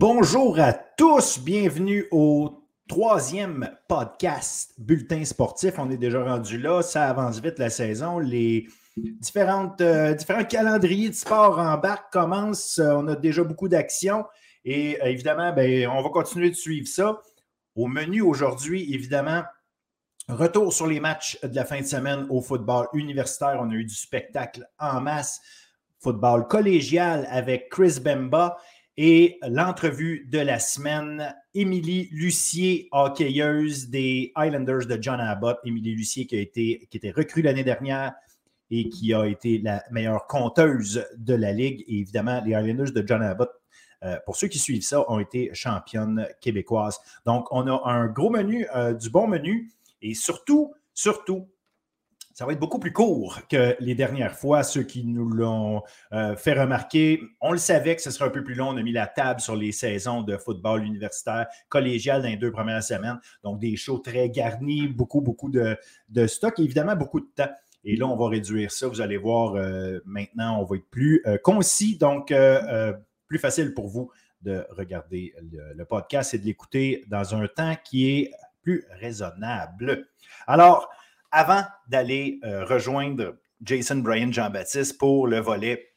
Bonjour à tous, bienvenue au troisième podcast Bulletin sportif. On est déjà rendu là, ça avance vite la saison. Les différentes, euh, différents calendriers de sport en commencent. On a déjà beaucoup d'actions et euh, évidemment, ben, on va continuer de suivre ça. Au menu aujourd'hui, évidemment, retour sur les matchs de la fin de semaine au football universitaire. On a eu du spectacle en masse. Football collégial avec Chris Bemba et l'entrevue de la semaine, Émilie Lucier, hockeyeuse des Islanders de John Abbott. Émilie Lucier qui a été qui était recrue l'année dernière et qui a été la meilleure conteuse de la Ligue. Et évidemment, les Islanders de John Abbott, euh, pour ceux qui suivent ça, ont été championnes québécoises. Donc, on a un gros menu, euh, du bon menu et surtout, surtout, ça va être beaucoup plus court que les dernières fois. Ceux qui nous l'ont euh, fait remarquer, on le savait que ce serait un peu plus long. On a mis la table sur les saisons de football universitaire collégial dans les deux premières semaines. Donc, des shows très garnis, beaucoup, beaucoup de, de stock et évidemment beaucoup de temps. Et là, on va réduire ça. Vous allez voir, euh, maintenant, on va être plus euh, concis, donc plus facile pour vous de regarder le podcast et de l'écouter dans un temps qui est plus raisonnable. Alors, avant d'aller euh, rejoindre Jason Bryan Jean-Baptiste pour le volet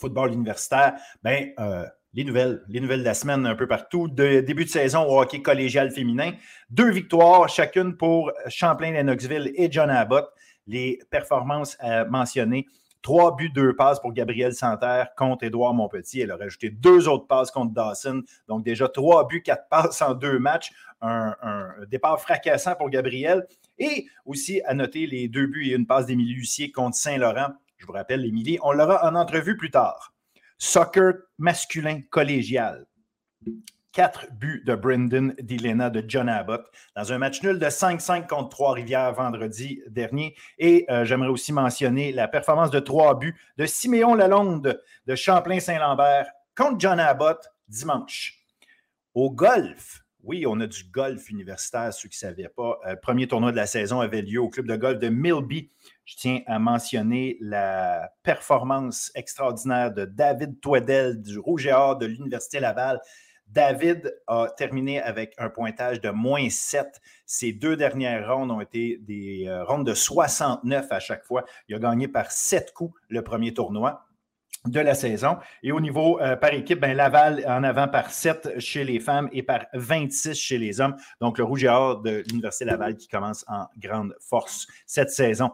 football universitaire, ben, euh, les nouvelles, les nouvelles de la semaine un peu partout. De, début de saison au hockey collégial féminin. Deux victoires, chacune pour Champlain-Lennoxville et John Abbott. Les performances à mentionner. Trois buts, deux passes pour Gabriel Santerre contre Édouard Montpetit. Elle a rajouté deux autres passes contre Dawson. Donc, déjà trois buts, quatre passes en deux matchs. Un, départ fracassant pour Gabriel. Et aussi à noter les deux buts et une passe d'Émilie Lucier contre Saint-Laurent. Je vous rappelle, Émilie, on l'aura en entrevue plus tard. Soccer masculin collégial. Quatre buts de Brendan Dilena de John Abbott dans un match nul de 5-5 contre Trois-Rivières vendredi dernier. Et euh, j'aimerais aussi mentionner la performance de trois buts de Siméon Lalonde de Champlain-Saint-Lambert contre John Abbott dimanche. Au golf, oui, on a du golf universitaire, ceux qui ne savaient pas. Le euh, premier tournoi de la saison avait lieu au club de golf de Milby. Je tiens à mentionner la performance extraordinaire de David Toedel du Rouge et de l'Université Laval. David a terminé avec un pointage de moins 7. Ces deux dernières rondes ont été des euh, rondes de 69 à chaque fois. Il a gagné par 7 coups le premier tournoi de la saison. Et au niveau euh, par équipe, ben, Laval en avant par 7 chez les femmes et par 26 chez les hommes. Donc, le Rouge et Or de l'Université Laval qui commence en grande force cette saison.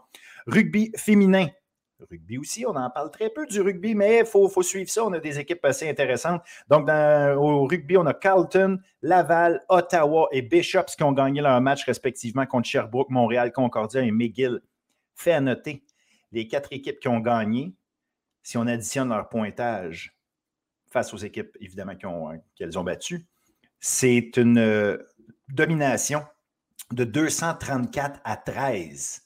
Rugby féminin. Rugby aussi, on en parle très peu du rugby, mais il faut, suivre ça. On a des équipes assez intéressantes. Donc, au rugby, on a Carlton, Laval, Ottawa et Bishops qui ont gagné leur match respectivement contre Sherbrooke, Montréal, Concordia et McGill. Fait à noter, les quatre équipes qui ont gagné, si on additionne leur pointage face aux équipes, évidemment, qu'elles ont, ont battues, c'est une euh, domination de 234 à 13.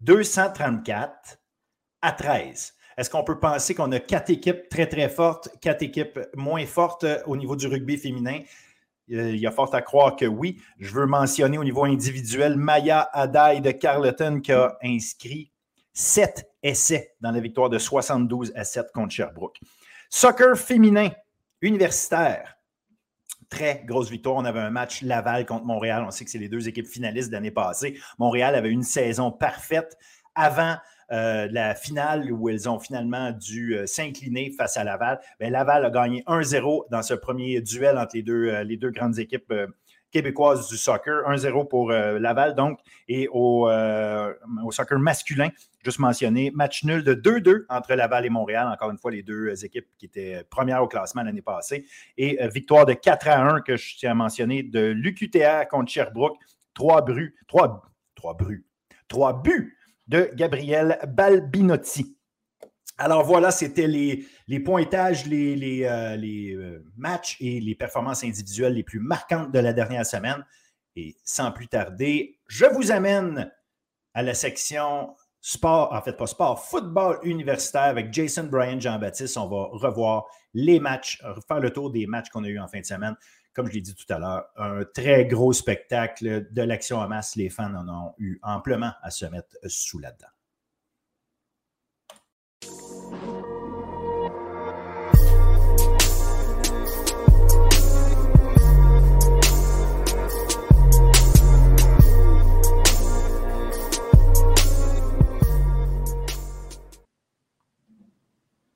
234 à 13. Est-ce qu'on peut penser qu'on a quatre équipes très, très fortes, quatre équipes moins fortes euh, au niveau du rugby féminin? Euh, il y a fort à croire que oui. Je veux mentionner au niveau individuel Maya Adai de Carleton qui a inscrit sept essais dans la victoire de 72 à 7 contre Sherbrooke. Soccer féminin, universitaire. Très grosse victoire. On avait un match Laval contre Montréal. On sait que c'est les deux équipes finalistes de l'année passée. Montréal avait une saison parfaite avant euh, la finale où elles ont finalement dû euh, s'incliner face à Laval. Bien, Laval a gagné 1-0 dans ce premier duel entre les deux, euh, grandes équipes québécoise du soccer. 1-0 pour Laval, donc. Et au, soccer masculin, juste mentionné, match nul de 2-2 entre Laval et Montréal. Encore une fois, les deux équipes qui étaient premières au classement l'année passée. Et victoire de 4 à 1 que je tiens à mentionner de l'UQTR contre Sherbrooke. Trois bruits, trois, trois bruits, trois buts de Gabriel Balbinotti. Alors voilà, c'était les, pointages, les, euh, euh, matchs et les performances individuelles les plus marquantes de la dernière semaine. Et sans plus tarder, je vous amène à la section sport, en fait pas sport, football universitaire avec Jason Bryan Jean-Baptiste. On va revoir les matchs, faire le tour des matchs qu'on a eu en fin de semaine. Comme je l'ai dit tout à l'heure, un très gros spectacle de l'action en masse. Les fans en ont eu amplement à se mettre sous la dent.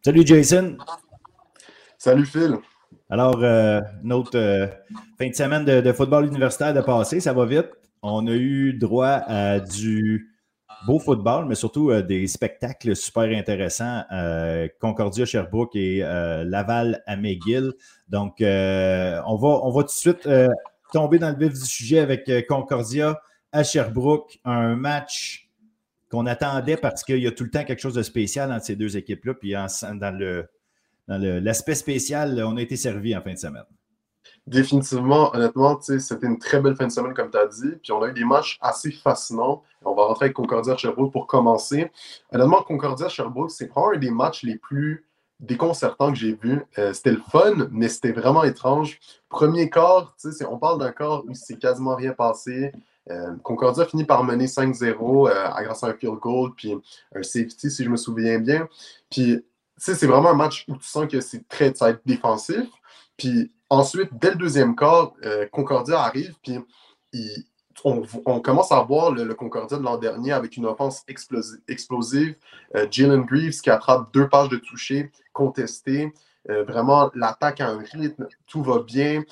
Salut Jason. Salut Phil. Alors, euh, notre euh, fin de semaine de, football universitaire de passé, ça va vite. On a eu droit à du beau football, mais surtout euh, des spectacles super intéressants. Concordia Sherbrooke et Laval à McGill. Donc, on, va, on va tout de suite tomber dans le vif du sujet avec Concordia à Sherbrooke. Un match qu'on attendait parce qu'il y a tout le temps quelque chose de spécial entre ces deux équipes-là. Puis dans le dans l'aspect spécial, on a été servi en fin de semaine. Définitivement, honnêtement, c'était une très belle fin de semaine, comme tu as dit. Puis on a eu des matchs assez fascinants. On va rentrer avec Concordia Sherbrooke pour commencer. Honnêtement, Concordia Sherbrooke, c'est probablement un des matchs les plus déconcertants que j'ai vus. Euh, c'était le fun, mais c'était vraiment étrange. Premier quart, on parle d'un quart où c'est quasiment rien passé. Euh, Concordia finit par mener 5-0 euh, grâce à un field goal, puis un safety, si je me souviens bien. Puis c'est vraiment un match où tu sens que c'est très défensif. Puis ensuite, dès le deuxième quart, euh, Concordia arrive, puis on, commence à voir le, Concordia de l'an dernier avec une offense explosive. Jalen Greaves qui attrape deux pages de toucher contestées. Vraiment, l'attaque a un rythme, tout va bien.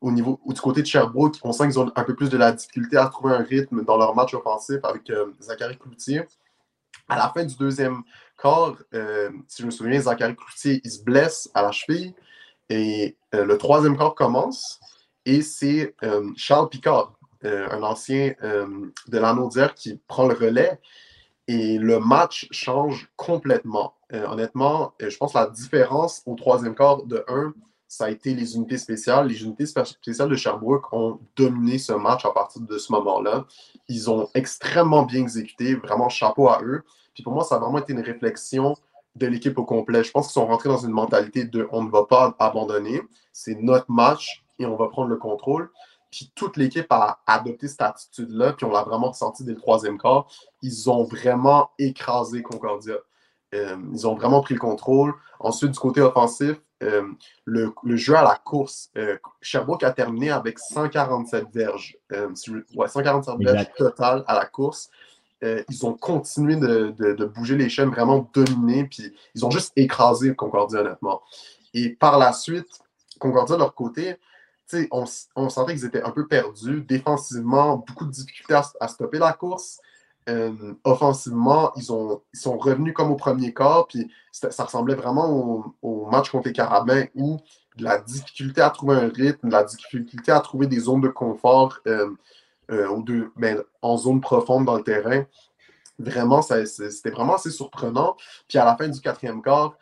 Au niveau du côté de Sherbrooke, on sent qu'ils ont un peu plus de la difficulté à trouver un rythme dans leur match offensif avec Zachary Cloutier. À la fin du deuxième quart, euh, si je me souviens, Zachary Cloutier, il se blesse à la cheville. Et euh, le troisième quart commence. Et c'est euh, Charles Picard, un ancien de l'Anaudière, qui prend le relais. Et le match change complètement. honnêtement, je pense que la différence au troisième quart de 1, ça a été les unités spéciales. Les unités spéciales de Sherbrooke ont dominé ce match à partir de ce moment-là. Ils ont extrêmement bien exécuté, vraiment chapeau à eux. Puis pour moi, ça a vraiment été une réflexion de l'équipe au complet. Je pense qu'ils sont rentrés dans une mentalité de on ne va pas abandonner, c'est notre match et on va prendre le contrôle. Puis toute l'équipe a adopté cette attitude-là, puis on l'a vraiment ressenti dès le troisième quart. Ils ont vraiment écrasé Concordia. Euh, ils ont vraiment pris le contrôle. Ensuite, du côté offensif, euh, le, jeu à la course, euh, Sherbrooke a terminé avec 147 verges. ouais, 147 verges totales à la course. Ils ont continué de, bouger les chaînes, vraiment dominer, puis ils ont juste écrasé Concordia, honnêtement. Et par la suite, Concordia, de leur côté, on, on sentait qu'ils étaient un peu perdus. Défensivement, beaucoup de difficultés à, stopper la course. Euh, offensivement, ils, ont, ils sont revenus comme au premier quart, puis ça ressemblait vraiment au, match contre les Carabins où la difficulté à trouver un rythme, la difficulté à trouver des zones de confort. Euh, euh, ben, en zone profonde dans le terrain. Vraiment, c'était vraiment assez surprenant. Puis à la fin du quatrième quart,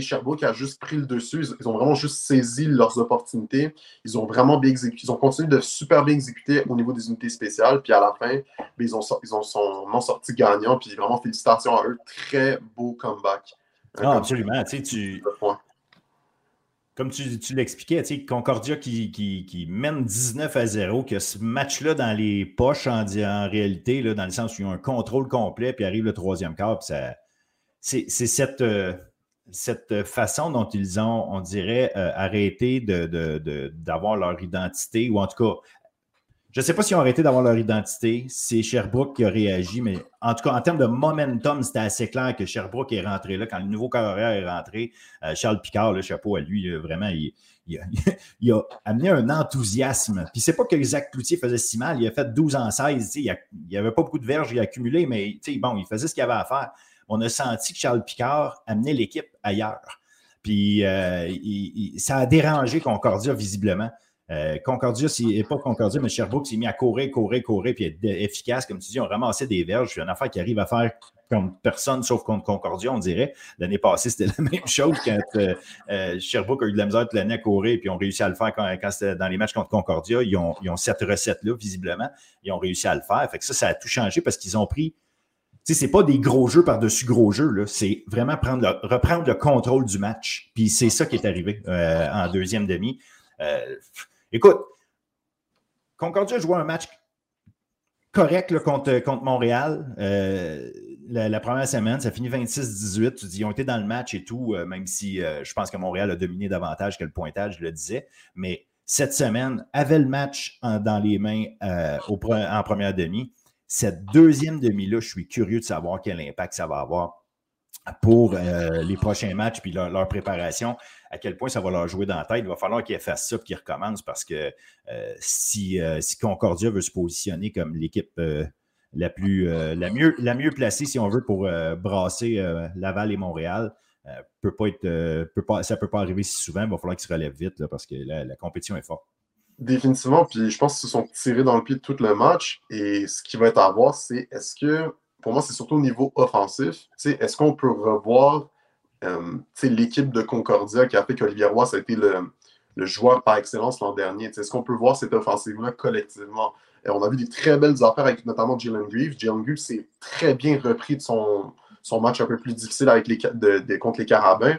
Sherbrooke a juste pris le dessus. Ils, ont vraiment juste saisi leurs opportunités. Ils ont vraiment bien exécuté. Ils ont continué de super bien exécuter au niveau des unités spéciales. Puis à la fin, ben, ils, ont, ils ont sont sortis gagnants. Puis vraiment, félicitations à eux. Très beau comeback. Ah, absolument. Tu, tu, comme tu, l'expliquais, Concordia qui, mène 19 à 0, que ce match-là dans les poches en, réalité, là, dans le sens où ils ont un contrôle complet, puis arrive le troisième quart, c'est cette, euh, cette façon dont ils ont, on dirait, euh, arrêté d'avoir de, leur identité, ou en tout cas je ne sais pas s'ils ont arrêté d'avoir leur identité. C'est Sherbrooke qui a réagi, mais en tout cas, en termes de momentum, c'était assez clair que Sherbrooke est rentré là. Quand le nouveau carrière est rentré, euh, Charles Picard, le chapeau à lui, vraiment, il, a, amené un enthousiasme. Puis c'est pas que Zach Cloutier faisait si mal. Il a fait 12 en 16. Il n'y avait pas beaucoup de verges, il a accumulé, mais bon, il faisait ce qu'il avait à faire. On a senti que Charles Picard amenait l'équipe ailleurs. Puis euh, ça a dérangé Concordia visiblement. Euh, Concordia, c'est pas Concordia, mais Sherbrooke s'est mis à courir, courir, courir, puis être efficace. Comme tu dis, on ramassait des verges. C'est une affaire qui arrive à faire comme personne sauf contre Concordia, on dirait. L'année passée, c'était la même chose quand euh, euh, a eu de la misère toute l'année à courir, puis ont réussi à le faire quand, c'était dans les matchs contre Concordia. Ils ont, cette recette-là, visiblement. Ils ont réussi à le faire. Fait ça, ça a tout changé parce qu'ils ont pris. Sais, c'est pas des gros jeux par-dessus gros jeux, C'est vraiment prendre reprendre le contrôle du match. Puis c'est ça qui est arrivé en deuxième demi. Écoute, Concordia a joué un match correct contre, contre Montréal. Euh, la, première semaine, ça finit 26-18. Tu dis, ils ont été dans le match et tout, euh, même si euh, je pense que Montréal a dominé davantage que le pointage, je le disais. Mais cette semaine, avait le match dans les mains en première demi. Cette deuxième demi-là, je suis curieux de savoir quel impact ça va avoir pour les prochains matchs puis leur, préparation, à quel point ça va leur jouer dans la tête. Il va falloir qu'ils fassent ça et qu'ils recommencent parce que si, si, Concordia veut se positionner comme l'équipe la mieux placée, si on veut, pour brasser Laval et Montréal, peut pas être, peut pas, ça ne peut pas arriver si souvent. Il va falloir qu'ils se relèvent vite parce que la compétition est forte. Définitivement. Puis je pense qu'ils se sont tirés dans le pied tout le match. Et ce qui va être à voir, c'est est-ce que, pour moi, c'est surtout au niveau offensif. Est-ce qu'on peut revoir euh, l'équipe de Concordia qui a fait qu'Olivier Roy, a été le, joueur par excellence l'an dernier? Est-ce qu'on peut voir cette offensive-là collectivement? Et on a vu des très belles affaires avec notamment Jalen Greaves. Jalen Greaves s'est très bien repris de son, son match un peu plus difficile avec les, de, contre les Carabins.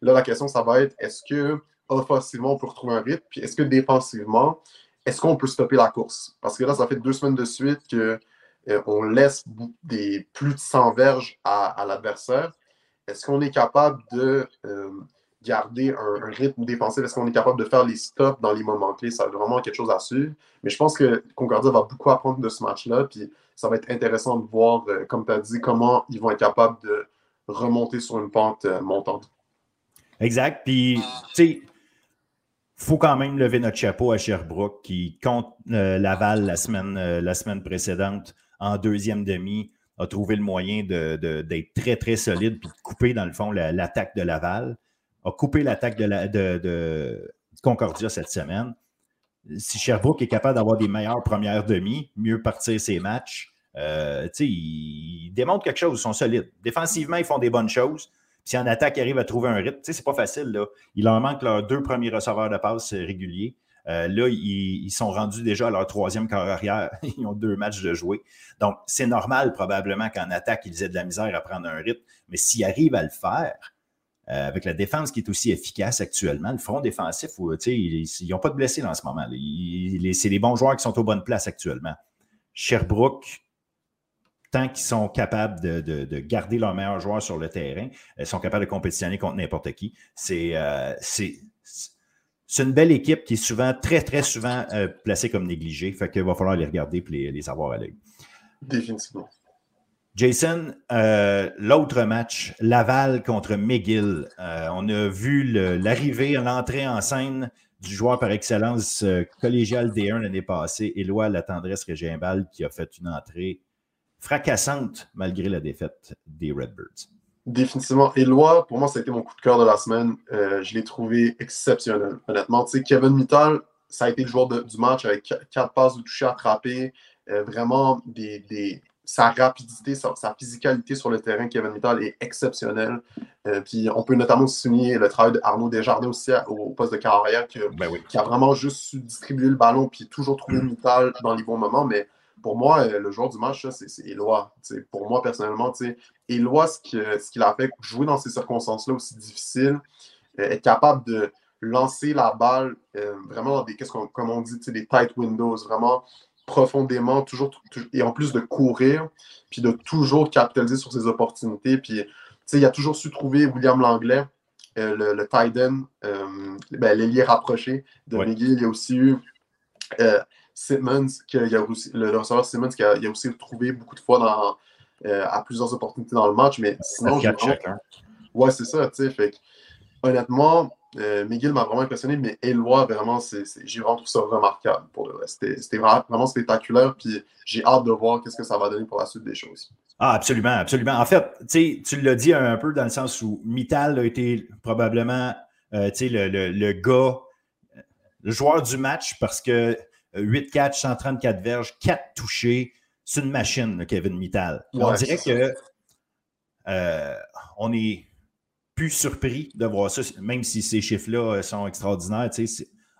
Là, la question, ça va être est-ce que offensivement, on peut retrouver un rythme? Puis est-ce que défensivement, est-ce qu'on peut stopper la course? Parce que là, ça fait deux semaines de suite qu'on euh, laisse des plus de 100 verges à, l'adversaire. Est-ce qu'on est capable de euh, garder un, rythme défensif? Est-ce qu'on est capable de faire les stops dans les moments clés? Ça a vraiment quelque chose à suivre. Mais je pense que Concordia va beaucoup apprendre de ce match-là. Puis ça va être intéressant de voir, euh, comme tu as dit, comment ils vont être capables de remonter sur une pente montante. Exact. Puis, tu sais, faut quand même lever notre chapeau à Sherbrooke qui, contre euh, Laval la semaine, euh, la semaine précédente, en deuxième demi, a trouvé le moyen d'être très, très solide puis de couper, dans le fond, l'attaque de Laval. A coupé l'attaque de, de, Concordia cette semaine. Si Sherbrooke est capable d'avoir des meilleures premières demi, mieux partir ses matchs, euh, ils, ils démontrent quelque chose, ils sont solides. Défensivement, ils font des bonnes choses. Si en attaque, ils arrivent à trouver un rythme, tu sais, c'est pas facile. Là. Il leur manque leurs deux premiers receveurs de passe réguliers. Euh, là, ils, sont rendus déjà à leur troisième quart arrière. Ils ont deux matchs de jouer. Donc, c'est normal probablement qu'en attaque, ils aient de la misère à prendre un rythme. Mais s'ils arrivent à le faire, euh, avec la défense qui est aussi efficace actuellement, le front défensif, ils n'ont pas de blessés en ce moment. C'est les bons joueurs qui sont aux bonnes places actuellement. Sherbrooke, tant qu'ils sont capables de, garder leurs meilleurs joueurs sur le terrain, ils euh, sont capables de compétitionner contre n'importe qui. Euh, c'est une belle équipe qui est souvent, très, très souvent euh, placée comme négligée. Fait qu'il va falloir les regarder et les, avoir à l'œil. Définitivement. Jason, l'autre match, Laval contre McGill. on a vu l'arrivée, l'entrée en scène du joueur par excellence collégial D1 l'année passée, Éloi La Tendresse Régimbal, qui a fait une entrée fracassante malgré la défaite des Redbirds. Définitivement. Éloi, pour moi, ça a été mon coup de cœur de la semaine. Euh, je l'ai trouvé exceptionnel, honnêtement. Tu sais, Kevin Mittal, ça a été le joueur du match avec quatre passes de toucher attrapées. Euh, vraiment, des, sa rapidité, sa, physicalité sur le terrain, Kevin Mittal, est exceptionnelle. Euh, puis on peut notamment souligner le travail d'Arnaud Desjardins aussi au, poste de carrière, ben qui, a vraiment juste su distribuer le ballon puis toujours trouver mm. Mittal dans les bons moments. Mais pour moi, euh, le joueur du match, c'est Éloi. Pour moi, personnellement, Éloi, ce qu'il a fait, jouer dans ces circonstances-là aussi difficiles, euh, être capable de lancer la balle euh, vraiment dans des, qu'est-ce qu'on, comme on dit, des tight windows, vraiment profondément, toujours, et en plus de courir, puis de toujours capitaliser sur ses opportunités. Puis, il a toujours su trouver William Langlais, le, tight end, ben, l'ailier rapproché de McGill. Il y a aussi eu Simmons, qui a aussi, le, receveur Simmons, qui a, a, aussi trouvé beaucoup de fois dans, euh, à plusieurs opportunités dans le match, mais sinon, j'ai hein. Ouais, c'est ça, tu sais. Fait honnêtement, euh, Miguel m'a vraiment impressionné, mais Eloi, vraiment, j'ai vraiment trouvé ça remarquable pour le reste. C'était vraiment spectaculaire, puis j'ai hâte de voir qu'est-ce que ça va donner pour la suite des choses. Ah, absolument, absolument. En fait, tu l'as dit un peu dans le sens où Mittal a été probablement euh, le, le, le, gars, le joueur du match parce que 8 catchs, 134 verges, 4 touchés. C'est une machine, Kevin Mittal. on dirait que euh, on est plus surpris de voir ça, même si ces chiffres-là euh, sont extraordinaires.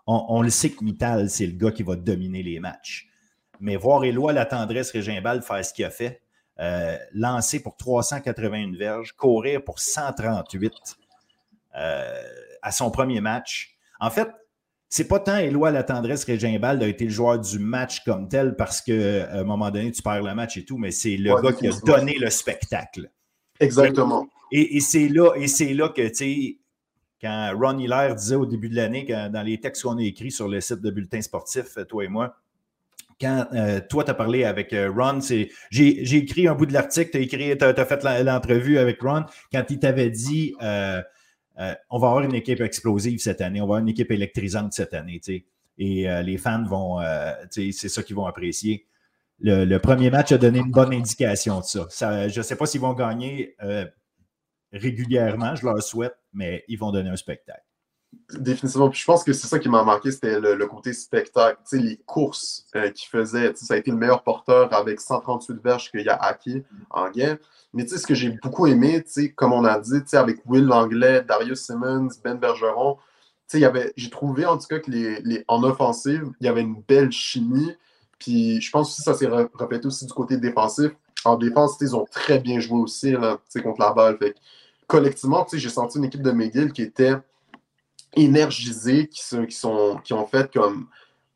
On, le sait que Mittal, c'est le gars qui va dominer les matchs. Mais voir Éloi la tendresse Régimbal faire ce qu'il a fait, euh, lancer pour 381 verges, courir pour 138 à son premier match. En fait, c'est pas tant Éloi la tendresse Régimbal a été le joueur du match comme tel parce qu'à un moment donné, tu perds le match et tout, mais c'est le gars qui a donné le spectacle. Exactement. Et, c'est là, et c'est là que, tu sais, quand Ron Hiller disait au début de l'année, dans les textes qu'on a écrits sur le site de Bulletin Sportif, toi et moi, quand toi, tu as parlé avec Ron, j'ai écrit un bout de l'article, tu as, fait l'entrevue avec Ron, quand il t'avait dit on va avoir une équipe explosive cette année, on va avoir une équipe électrisante cette année. Et les fans vont, c'est ça qu'ils vont apprécier. Le, premier match a donné une bonne indication de ça. je ne sais pas s'ils vont gagner régulièrement, je leur souhaite, mais ils vont donner un spectacle. Définitivement. Je pense que c'est ça qui m'a marqué, c'était le, côté spectacle. Tu sais, les courses euh, qu'il faisait. Ça a été le meilleur porteur avec 138 verges qu'il a acquis en game. Mais tu sais, ce que j'ai beaucoup aimé, comme on a dit, avec Will Langlais, Darius Simmons, Ben Bergeron, j'ai trouvé en tout cas que les, en offensive, il y avait une belle chimie. Puis je pense que ça s'est répété aussi du côté défensif. En défense, ils ont très bien joué aussi là, contre la balle. Fait collectivement, j'ai senti une équipe de McGill qui était sont, qui, sont, qui ont fait comme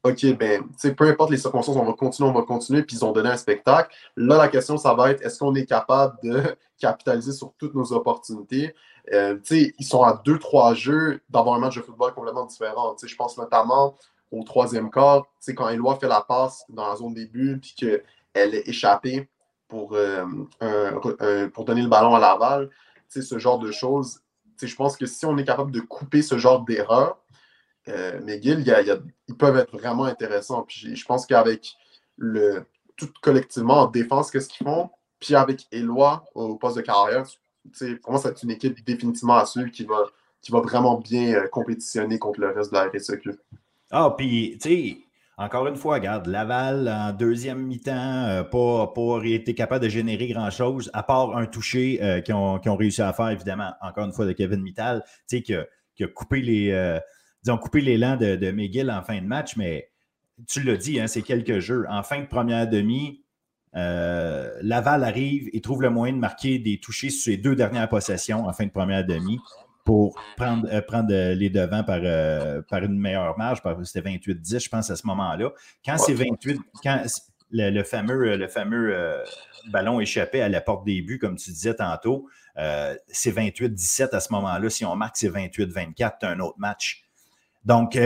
OK, ben, peu importe les circonstances, on va continuer, on va continuer, puis ils ont donné un spectacle. Là, la question, ça va être est-ce qu'on est capable de capitaliser sur toutes nos opportunités? Euh, ils sont à deux, trois jeux d'avoir un match de football complètement différent. Je pense notamment au troisième quart, quand Eloi fait la passe dans la zone début, puis qu'elle est échappée pour, euh, pour donner le ballon à Laval, ce genre de choses, je pense que si on est capable de couper ce genre d'erreur, euh, McGill, ils peuvent être vraiment intéressants. Puis je pense qu'avec le tout collectivement en défense, qu'est-ce qu'ils font? Puis avec Eloi au poste de carrière, pour moi, c'est une équipe définitivement à suivre qui va, qui va vraiment bien euh, compétitionner contre le reste de la RSEQ. Ah, puis, tu sais, encore une fois, regarde, Laval en deuxième mi-temps, euh, pas, été capable de générer grand-chose, à part un toucher euh, qu'ils ont, réussi à faire, évidemment, encore une fois, de Kevin Mittal, tu sais, qui, a, coupé les. Coupé l'élan de, de McGill en fin de match, mais tu l'as dit, hein, c'est quelques jeux. En fin de première demi, Laval arrive et trouve le moyen de marquer des touchés sur ses deux dernières possessions en fin de première demi pour prendre, euh, prendre euh, les devants par, euh, par une meilleure marge. C'était 28-10, je pense, à ce moment-là. Quand c'est 28, quand le, fameux, le fameux ballon échappé à la porte des buts, comme tu disais tantôt, c'est 28-17 à ce moment-là. Si on marque, c'est 28-24, c'est un autre match. Donc,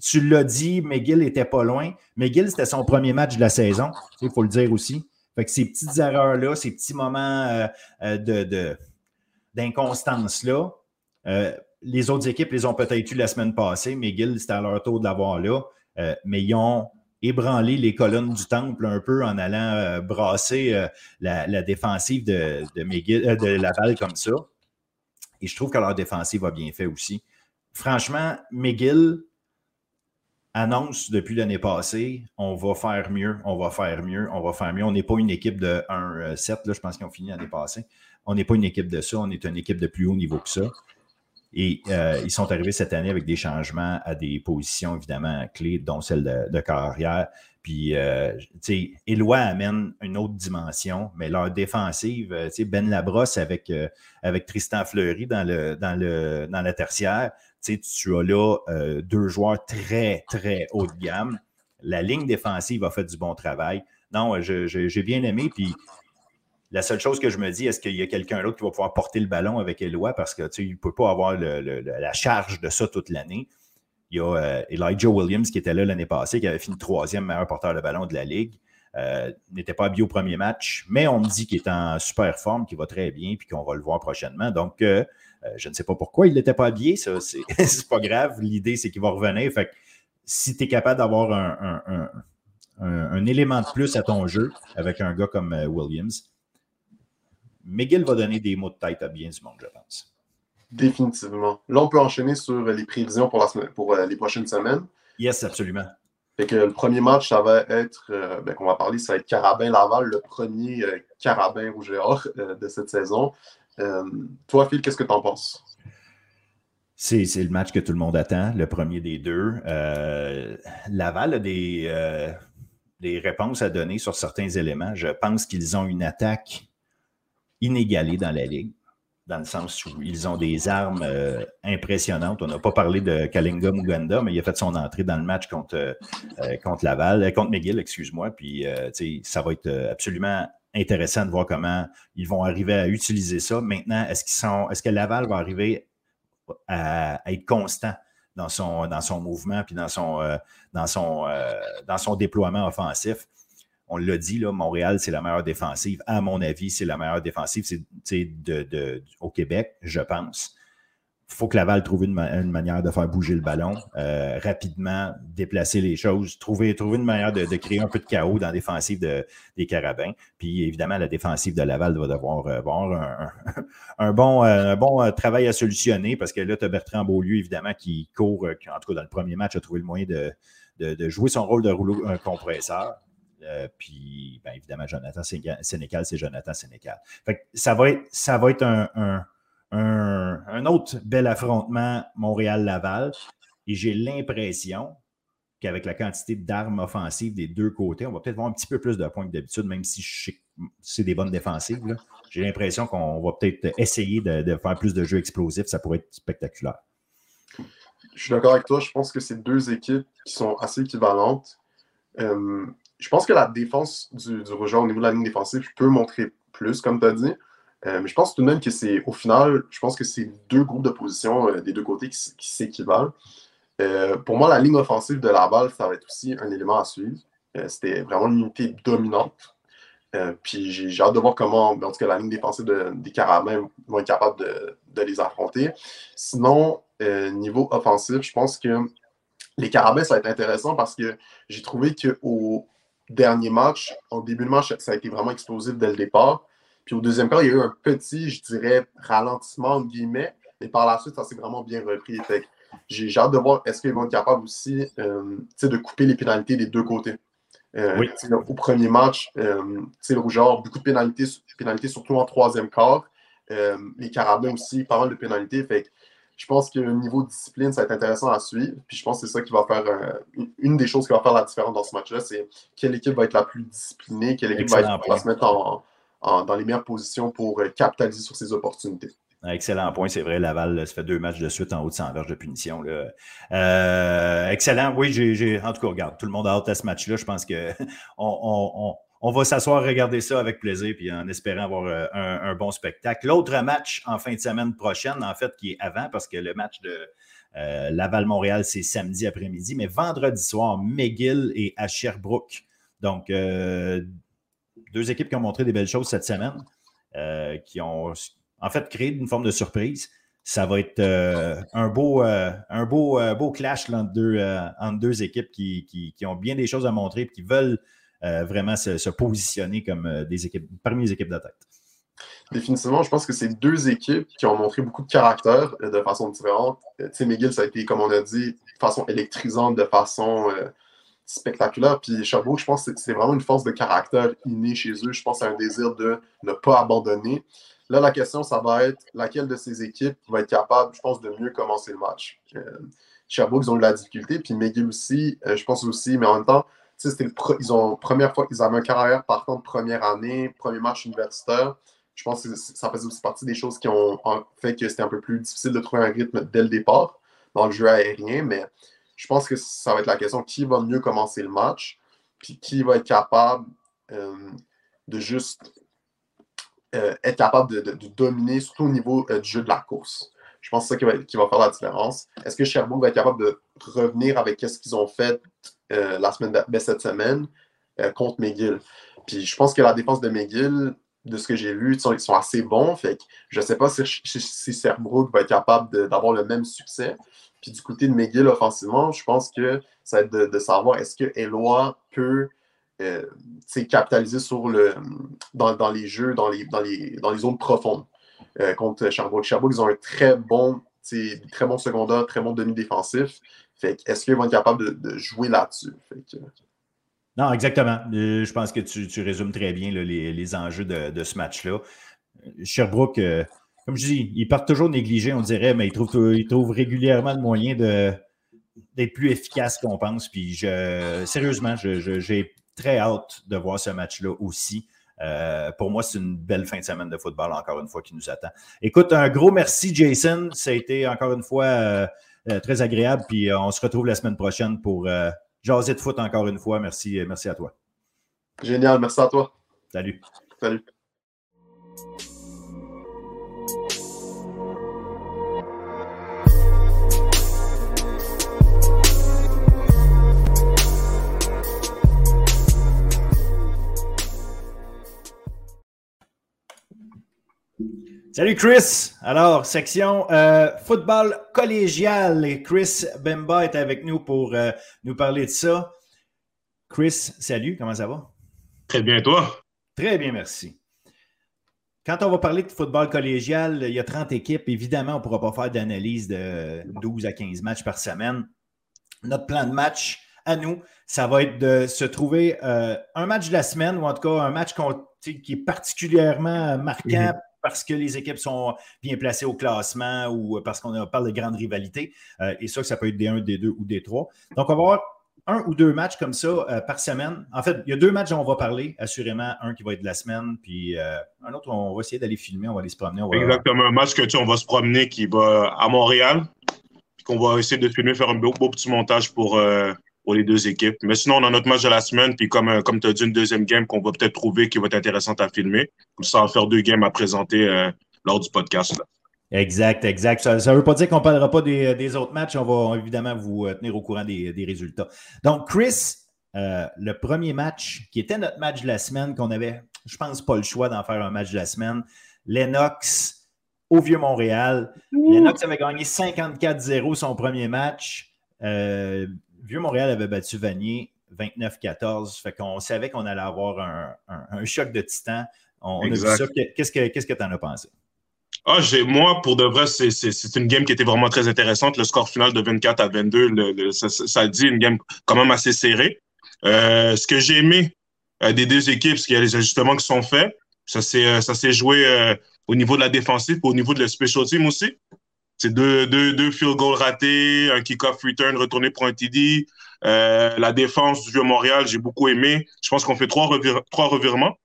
tu l'as dit, McGill n'était pas loin. McGill, c'était son premier match de la saison, il faut le dire aussi. Fait que ces petites erreurs-là, ces petits moments d'inconstance-là. Euh, les autres équipes les ont peut-être eu la semaine passée. McGill, c'était à leur tour de l'avoir là. Euh, mais ils ont ébranlé les colonnes du temple un peu en allant euh, brasser la, défensive de, de, McGill, de Laval comme ça. Et je trouve que leur défensive a bien fait aussi. Franchement, McGill annonce depuis l'année passée on va faire mieux, on va faire mieux, on va faire mieux. On n'est pas une équipe de 1-7, je pense qu'ils ont fini l'année passée. On n'est pas une équipe de ça, on est une équipe de plus haut niveau que ça. Et euh, ils sont arrivés cette année avec des changements à des positions évidemment clés, dont celle de, carrière. Puis, euh, tu sais, Éloi amène une autre dimension, mais leur défensive, euh, tu sais, Ben Labrosse avec, Tristan Fleury dans, le, dans, la tertiaire, tu as là deux joueurs très, très haut de gamme. La ligne défensive a fait du bon travail. Non, j'ai bien aimé. Puis, la seule chose que je me dis, est-ce qu'il y a quelqu'un d'autre qui va pouvoir porter le ballon avec Eloi parce que il ne peut pas avoir la charge de ça toute l'année. Il y a euh, Elijah Williams qui était là l'année passée, qui avait fini troisième meilleur porteur de ballon de la Ligue. Euh, n'était pas habillé au premier match, mais on me dit qu'il est en super forme, qu'il va très bien, puis qu'on va le voir prochainement. Donc, euh, je ne sais pas pourquoi il n'était pas habillé, ça, c'est pas grave. L'idée, c'est qu'il va revenir. Fait si tu es capable d'avoir un, un, élément de plus à ton jeu avec un gars comme Williams, McGill va donner des mots de tête à bien du monde, je pense. Définitivement. Là, on peut enchaîner sur les prévisions pour, la pour euh, les prochaines semaines. Yes, absolument. Fait que le premier match, ça va être, euh, ben, qu'on va parler, ça va être Carabin-Laval, le premier euh, Carabin rouge et or de cette saison. Toi, Phil, qu'est-ce que tu en penses? C'est, le match que tout le monde attend, le premier des deux. Laval a des, des réponses à donner sur certains éléments. Je pense qu'ils ont une attaque inégalés dans la ligue, dans le sens où ils ont des armes euh, impressionnantes. On n'a pas parlé de Kalinga Muganda, mais il a fait son entrée dans le match contre, euh, contre Laval, euh, contre McGill, excuse-moi. Puis, ça va être absolument intéressant de voir comment ils vont arriver à utiliser ça. Maintenant, est-ce qu'ils sont, est-ce que Laval va arriver à, être constant dans son, dans son mouvement puis dans son, dans, son, dans son déploiement offensif? On l'a dit, là, Montréal, c'est la meilleure défensive. À mon avis, c'est la meilleure défensive de, de, au Québec, je pense faut que Laval trouve une, manière de faire bouger le ballon euh, rapidement, déplacer les choses, trouver, trouver une manière de, créer un peu de chaos dans la défensive des Carabins. Puis évidemment, la défensive de Laval va devoir avoir un, bon, euh, euh, travail à solutionner parce que là, tu as Bertrand Beaulieu, évidemment, qui court, qui, en tout cas dans le premier match, a trouvé le moyen de, jouer son rôle de rouleau compresseur. puis, bien, évidemment, Jonathan Sénécal, c'est Jonathan Sénécal. ça va être, ça va être un un, autre bel affrontement Montréal-Laval. Et j'ai l'impression qu'avec la quantité d'armes offensives des deux côtés, on va peut-être voir un petit peu plus de points que d'habitude, même si c'est des bonnes défensives. J'ai l'impression qu'on va peut-être essayer de, faire plus de jeux explosifs. Ça pourrait être spectaculaire. Je suis d'accord avec toi. Je pense que c'est deux équipes qui sont assez équivalentes. Euh, je pense que la défense du, du au niveau de la ligne défensive peut montrer plus, comme tu as dit. Euh, mais je pense tout de même que c'est, au final, je pense que c'est deux groupes de position euh, des deux côtés qui, s'équivalent. Euh, pour moi, la ligne offensive de la balle, ça va être aussi un élément à suivre. C'était vraiment une unité dominante. puis j'ai, hâte de voir comment, en tout cas, la ligne défensive des Carabins vont être capables de, les affronter. Sinon, niveau offensif, je pense que les Carabins, ça va être intéressant parce que j'ai trouvé qu'au dernier match, au début de match, ça a été vraiment explosif dès le départ. Puis au deuxième quart, il y a eu un petit, je dirais, ralentissement, entre guillemets. Mais par la suite, ça s'est vraiment bien repris. j'ai hâte de voir est-ce qu'ils vont être capables aussi euh, de couper les pénalités des deux côtés. Euh, au premier match, euh, le Rougeur, beaucoup de pénalités, pénalités, surtout en troisième quart. les Carabins aussi, pas mal de pénalités. Fait je pense que le niveau de discipline, ça va être intéressant à suivre. Puis je pense que c'est ça qui va faire une des choses qui va faire la différence dans ce match-là, c'est quelle équipe va être la plus disciplinée, quelle équipe va, va, se mettre en, dans les meilleures positions pour euh, capitaliser sur ces opportunités. Excellent point, c'est vrai. Laval, ça fait deux matchs de suite en haut de 100 verges de punition. Euh, excellent. Oui, en tout cas, regarde, tout le monde a hâte à ce match-là. Je pense qu'on on, on, va s'asseoir, regarder ça avec plaisir, puis en espérant avoir euh, un, bon spectacle. L'autre match en fin de semaine prochaine, en fait, qui est avant, parce que le match de Laval-Montréal, c'est samedi après-midi, mais vendredi soir, McGill et à Sherbrooke. Donc, deux équipes qui ont montré des belles choses cette semaine, euh, qui ont en fait créé une forme de surprise. Ça va être euh, un beau, euh, un beau, beau clash entre, deux, entre deux équipes qui, ont bien des choses à montrer et qui veulent vraiment se, positionner comme des parmi les équipes de tête. Définitivement, je pense que c'est deux équipes qui ont montré beaucoup de caractère de façon différente. Sais, McGill, ça a été, comme on a dit, de façon électrisante, de façon spectaculaire. Puis Chabot, je pense que c'est vraiment une force de caractère innée chez eux. Je pense c'est un désir de ne pas abandonner. Là, la question, ça va être laquelle de ces équipes va être capable, je pense, de mieux commencer le match? Euh, Chabot, ils ont de la difficulté. Puis McGill aussi, euh, je pense aussi, mais en même temps, c'était ils ont première fois qu'ils avaient un carrière partant de première année, premier match universitaire. Je pense que ça faisait aussi partie des choses qui ont fait que c'était un peu plus difficile de trouver un rythme dès le départ dans le jeu aérien. Mais je pense que ça va être la question qui va mieux commencer le match, puis qui va être capable euh, de juste euh, être capable de, dominer, surtout au niveau euh, du jeu de la course. Je pense que c'est ça qui va, faire la différence. Est-ce que Sherbrooke va être capable de revenir avec ce qu'ils ont fait la semaine ben, cette semaine contre McGill? Puis je pense que la défense de McGill, de ce que j'ai vu, ils sont, assez bons. Je ne sais pas si, si, Sherbrooke va être capable d'avoir le même succès. Puis du côté de McGill offensivement, je pense que ça va être de, savoir est-ce que Eloi peut euh, capitaliser sur le, dans, les jeux, dans les, dans les, dans les zones profondes euh, contre Sherbrooke. Sherbrooke, ils ont un très bon, très bon secondaire, très bon demi-défensif. Fait est-ce qu'ils vont être capables de, jouer là-dessus? Non, exactement. Euh, je pense que tu, résumes très bien les, enjeux de, ce match-là. Sherbrooke, comme je dis, ils partent toujours négligés, on dirait, mais ils trouvent, ils trouvent régulièrement le moyen d'être plus efficaces qu'on pense. Puis je, sérieusement, j'ai très hâte de voir ce match-là aussi. Euh, pour moi, c'est une belle fin de semaine de football, encore une fois, qui nous attend. Écoute, un gros merci, Jason. Ça a été encore une fois euh, euh, très agréable. Puis on se retrouve la semaine prochaine pour jaser de foot encore une fois. Merci, merci à toi. Génial, merci à toi. Salut. Salut. Salut Chris. Alors, section euh, football collégial. Chris Bemba est avec nous pour euh, nous parler de ça. Chris, salut, comment ça va? Très bien, toi? Très bien, merci. Quand on va parler de football collégial, il y a 30 équipes. Évidemment, on ne pourra pas faire d'analyse de 12 à 15 matchs par semaine. Notre plan de match à nous, ça va être de se trouver euh, un match de la semaine ou en tout cas un match qui est particulièrement marquant. Mhm parce que les équipes sont bien placées au classement ou parce qu'on parle de grandes rivalités. Euh, et ça, ça peut être des 1, des 2 ou des 3. Donc, on va avoir un ou deux matchs comme ça euh, par semaine. En fait, il y a deux matchs dont on va parler, assurément. Un qui va être de la semaine, puis euh, un autre, on va essayer d'aller filmer, on va aller se promener. Exactement, un match que tu on va se promener qui va à Montréal, puis qu'on va essayer de filmer, faire un beau petit montage pour, pour les deux équipes. Mais sinon, on a notre match de la semaine, puis comme, euh, comme tu as dit, une deuxième game qu'on va peut-être trouver qui va être intéressante à filmer. Comme ça, on va faire deux games à présenter euh, lors du podcast. Exact, exact. Ça ne veut pas dire qu'on ne parlera pas des, autres matchs. On va évidemment vous euh, tenir au courant des, résultats. Donc, Chris, le premier match, qui était notre match de la semaine, qu'on avait, je pense, pas le choix d'en faire un match de la semaine, Lennox au Vieux-Montréal. Lennox avait gagné 54-0 son premier match. Vieux-Montréal avait battu Vanier 29-14. Fait qu'on savait qu'on allait avoir un, choc de titan. On, a vu ça. Qu'est-ce que tu en as pensé? Ah, moi, pour de vrai, c'est une game qui était vraiment très intéressante. Le score final de 24 à 22, ça, dit une game quand même assez serrée. Euh, ce que j'ai aimé euh, des deux équipes, c'est qu'il y a les ajustements qui sont faits. Ça s'est euh, joué au niveau de la défensive, au niveau de la special team aussi. C'est deux, deux, deux field goals ratés, un kick-off return retourné pour un TD. Euh, la défense du Vieux-Montréal, j'ai beaucoup aimé. Je pense qu'on fait trois, trois revirements.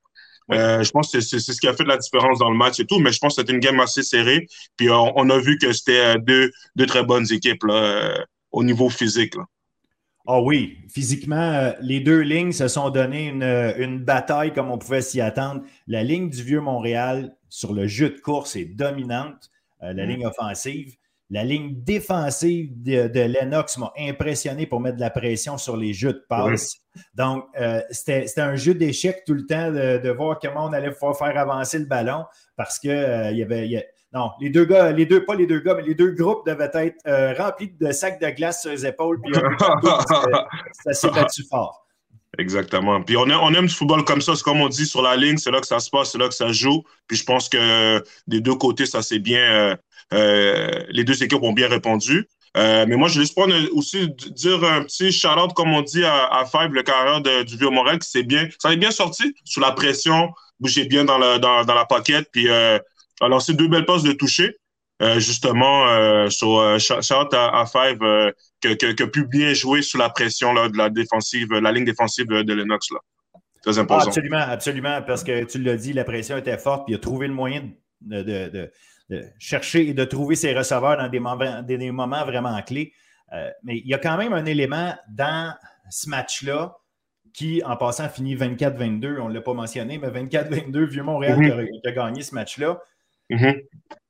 Euh, je pense que c'est ce qui a fait la différence dans le match et tout, mais je pense que c'était une game assez serrée. Puis on, a vu que c'était euh, deux, deux, très bonnes équipes là, au niveau physique. Ah oui, physiquement, les deux lignes se sont donné une, une bataille comme on pouvait s'y attendre. La ligne du Vieux-Montréal sur le jeu de course est dominante. Euh, la mm. ligne offensive. La ligne défensive de, Lennox m'a impressionné pour mettre de la pression sur les jeux de passe. Donc, euh, c'était un jeu d'échecs tout le temps de, voir comment on allait pouvoir faire avancer le ballon parce que euh, il y avait. non, les deux gars, les deux, pas les deux gars, mais les deux groupes devaient être remplis de sacs de glace sur les épaules. Puis ça s'est battu fort. Exactement. Puis on, aime le football comme ça. C'est comme on dit sur la ligne, c'est là que ça se passe, c'est là que ça joue. Puis je pense que des deux côtés, ça c'est bien. Euh, euh, les deux équipes ont bien répondu. Euh, mais moi, je voulais prendre aussi dire un petit shout-out, comme on dit, à, Five, le carrière du Vieux-Montréal, qui c'est bien, ça est bien sorti sous la pression, bouger bien dans la, dans, dans la paquette, puis euh, a lancé deux belles passes de toucher. Euh, justement, euh, sur euh, shout à, Five, que, que, pu bien jouer sous la pression là, de la défensive, la ligne défensive de Lennox. Là. Très important. Ah, absolument, absolument, parce que tu l'as dit, la pression était forte, puis il a trouvé le moyen de, de, de, chercher et de trouver ses receveurs dans des moments, des moments vraiment clés. mais il y a quand même un élément dans ce match-là qui, en passant, finit 24-22. On ne l'a pas mentionné, mais 24-22, Vieux-Montréal mm-hmm. qui, a, gagné ce match-là. Mm-hmm.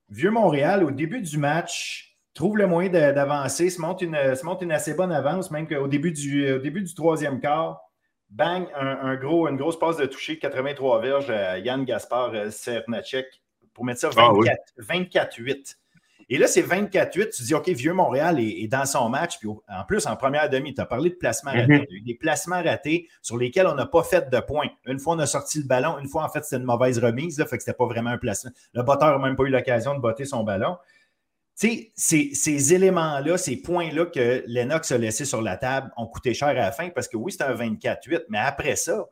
Vieux-Montréal, au début du match, trouve le moyen d'avancer, se, monte une, monte une assez bonne avance, même qu'au début du, début du troisième quart, bang, un, gros, une grosse passe de toucher, 83 verges à Yann Gaspard euh, Cernacek pour mettre ça 24-8. Ah et là, c'est 24-8. Tu dis, OK, Vieux-Montréal est, dans son match. Puis en plus, en première demi, tu as parlé de placements mhm. ratés. Il y a eu des placements ratés sur lesquels on n'a pas fait de points. Une fois, on a sorti le ballon. Une fois, en fait, c'était une mauvaise remise. Là, fait que c'était pas vraiment un placement. Le botteur n'a même pas eu l'occasion de botter son ballon. Tu sais, ces, éléments-là, ces points-là que Lennox a laissés sur la table ont coûté cher à la fin parce que oui, c'était un 24-8, mais après ça,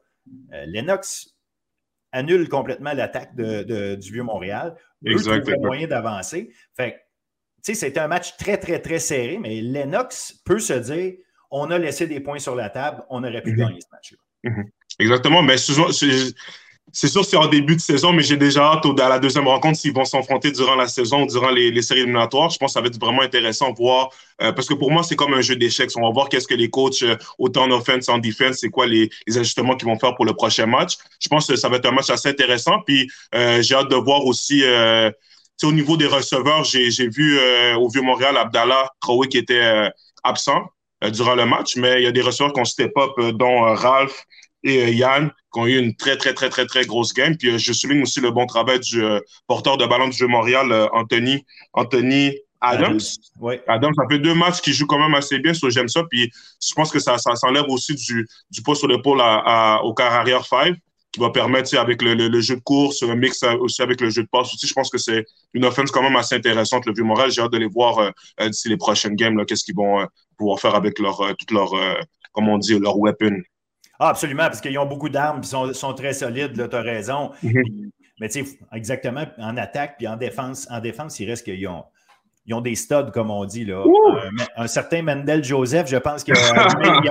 euh, Lennox annule complètement l'attaque de, du Vieux-Montréal. Exactement. moyen d'avancer. Fait c'était un match très, très, très serré, mais Lennox peut se dire on a laissé des points sur la table, on aurait pu mhm. gagner ce match-là. Mhm. Exactement. Mais c'est sûr c'est en début de saison, mais j'ai déjà hâte à la deuxième rencontre s'ils vont s'affronter durant la saison, durant les, séries éliminatoires. Je pense que ça va être vraiment intéressant de voir, euh, parce que pour moi, c'est comme un jeu d'échecs. On va voir qu'est-ce que les coachs, euh, autant en offense, en defense, c'est quoi les, ajustements qu'ils vont faire pour le prochain match. Je pense que ça va être un match assez intéressant. Puis euh, j'ai hâte de voir aussi au niveau des receveurs, j'ai vu euh, au Vieux-Montréal Abdallah Crowe qui était euh, absent euh, durant le match, mais il y a des receveurs qui ont step up, dont Ralph et Yann, qui ont eu une très, très, très, très, très grosse game. Puis je souligne aussi le bon travail du porteur de ballon du jeu Montréal, Anthony, Anthony Adams. Oui. Adams, ça fait deux matchs qui jouent quand même assez bien, so j'aime ça. Puis je pense que ça, ça s'enlève aussi du, du poids sur l'épaule au quart arrière 5 qui va permettre, avec le, le, jeu de course, un mix aussi avec le jeu de passe aussi. Je pense que c'est une offense quand même assez intéressante, le vieux Montréal. J'ai hâte de les voir euh, euh, d'ici les prochaines games, qu'est-ce qu'ils vont euh, pouvoir faire avec leur, toute leur, comme on dit, leur weapon. Ah, absolument, parce qu'ils ont beaucoup d'armes, ils sont, sont, très solides, tu as raison. Mm-hmm. Mais tu sais, exactement, en attaque, puis en défense, en défense, il reste qu'ils ont, ils ont des studs, comme on dit. Là. un certain Mendel Joseph, je pense qu'il a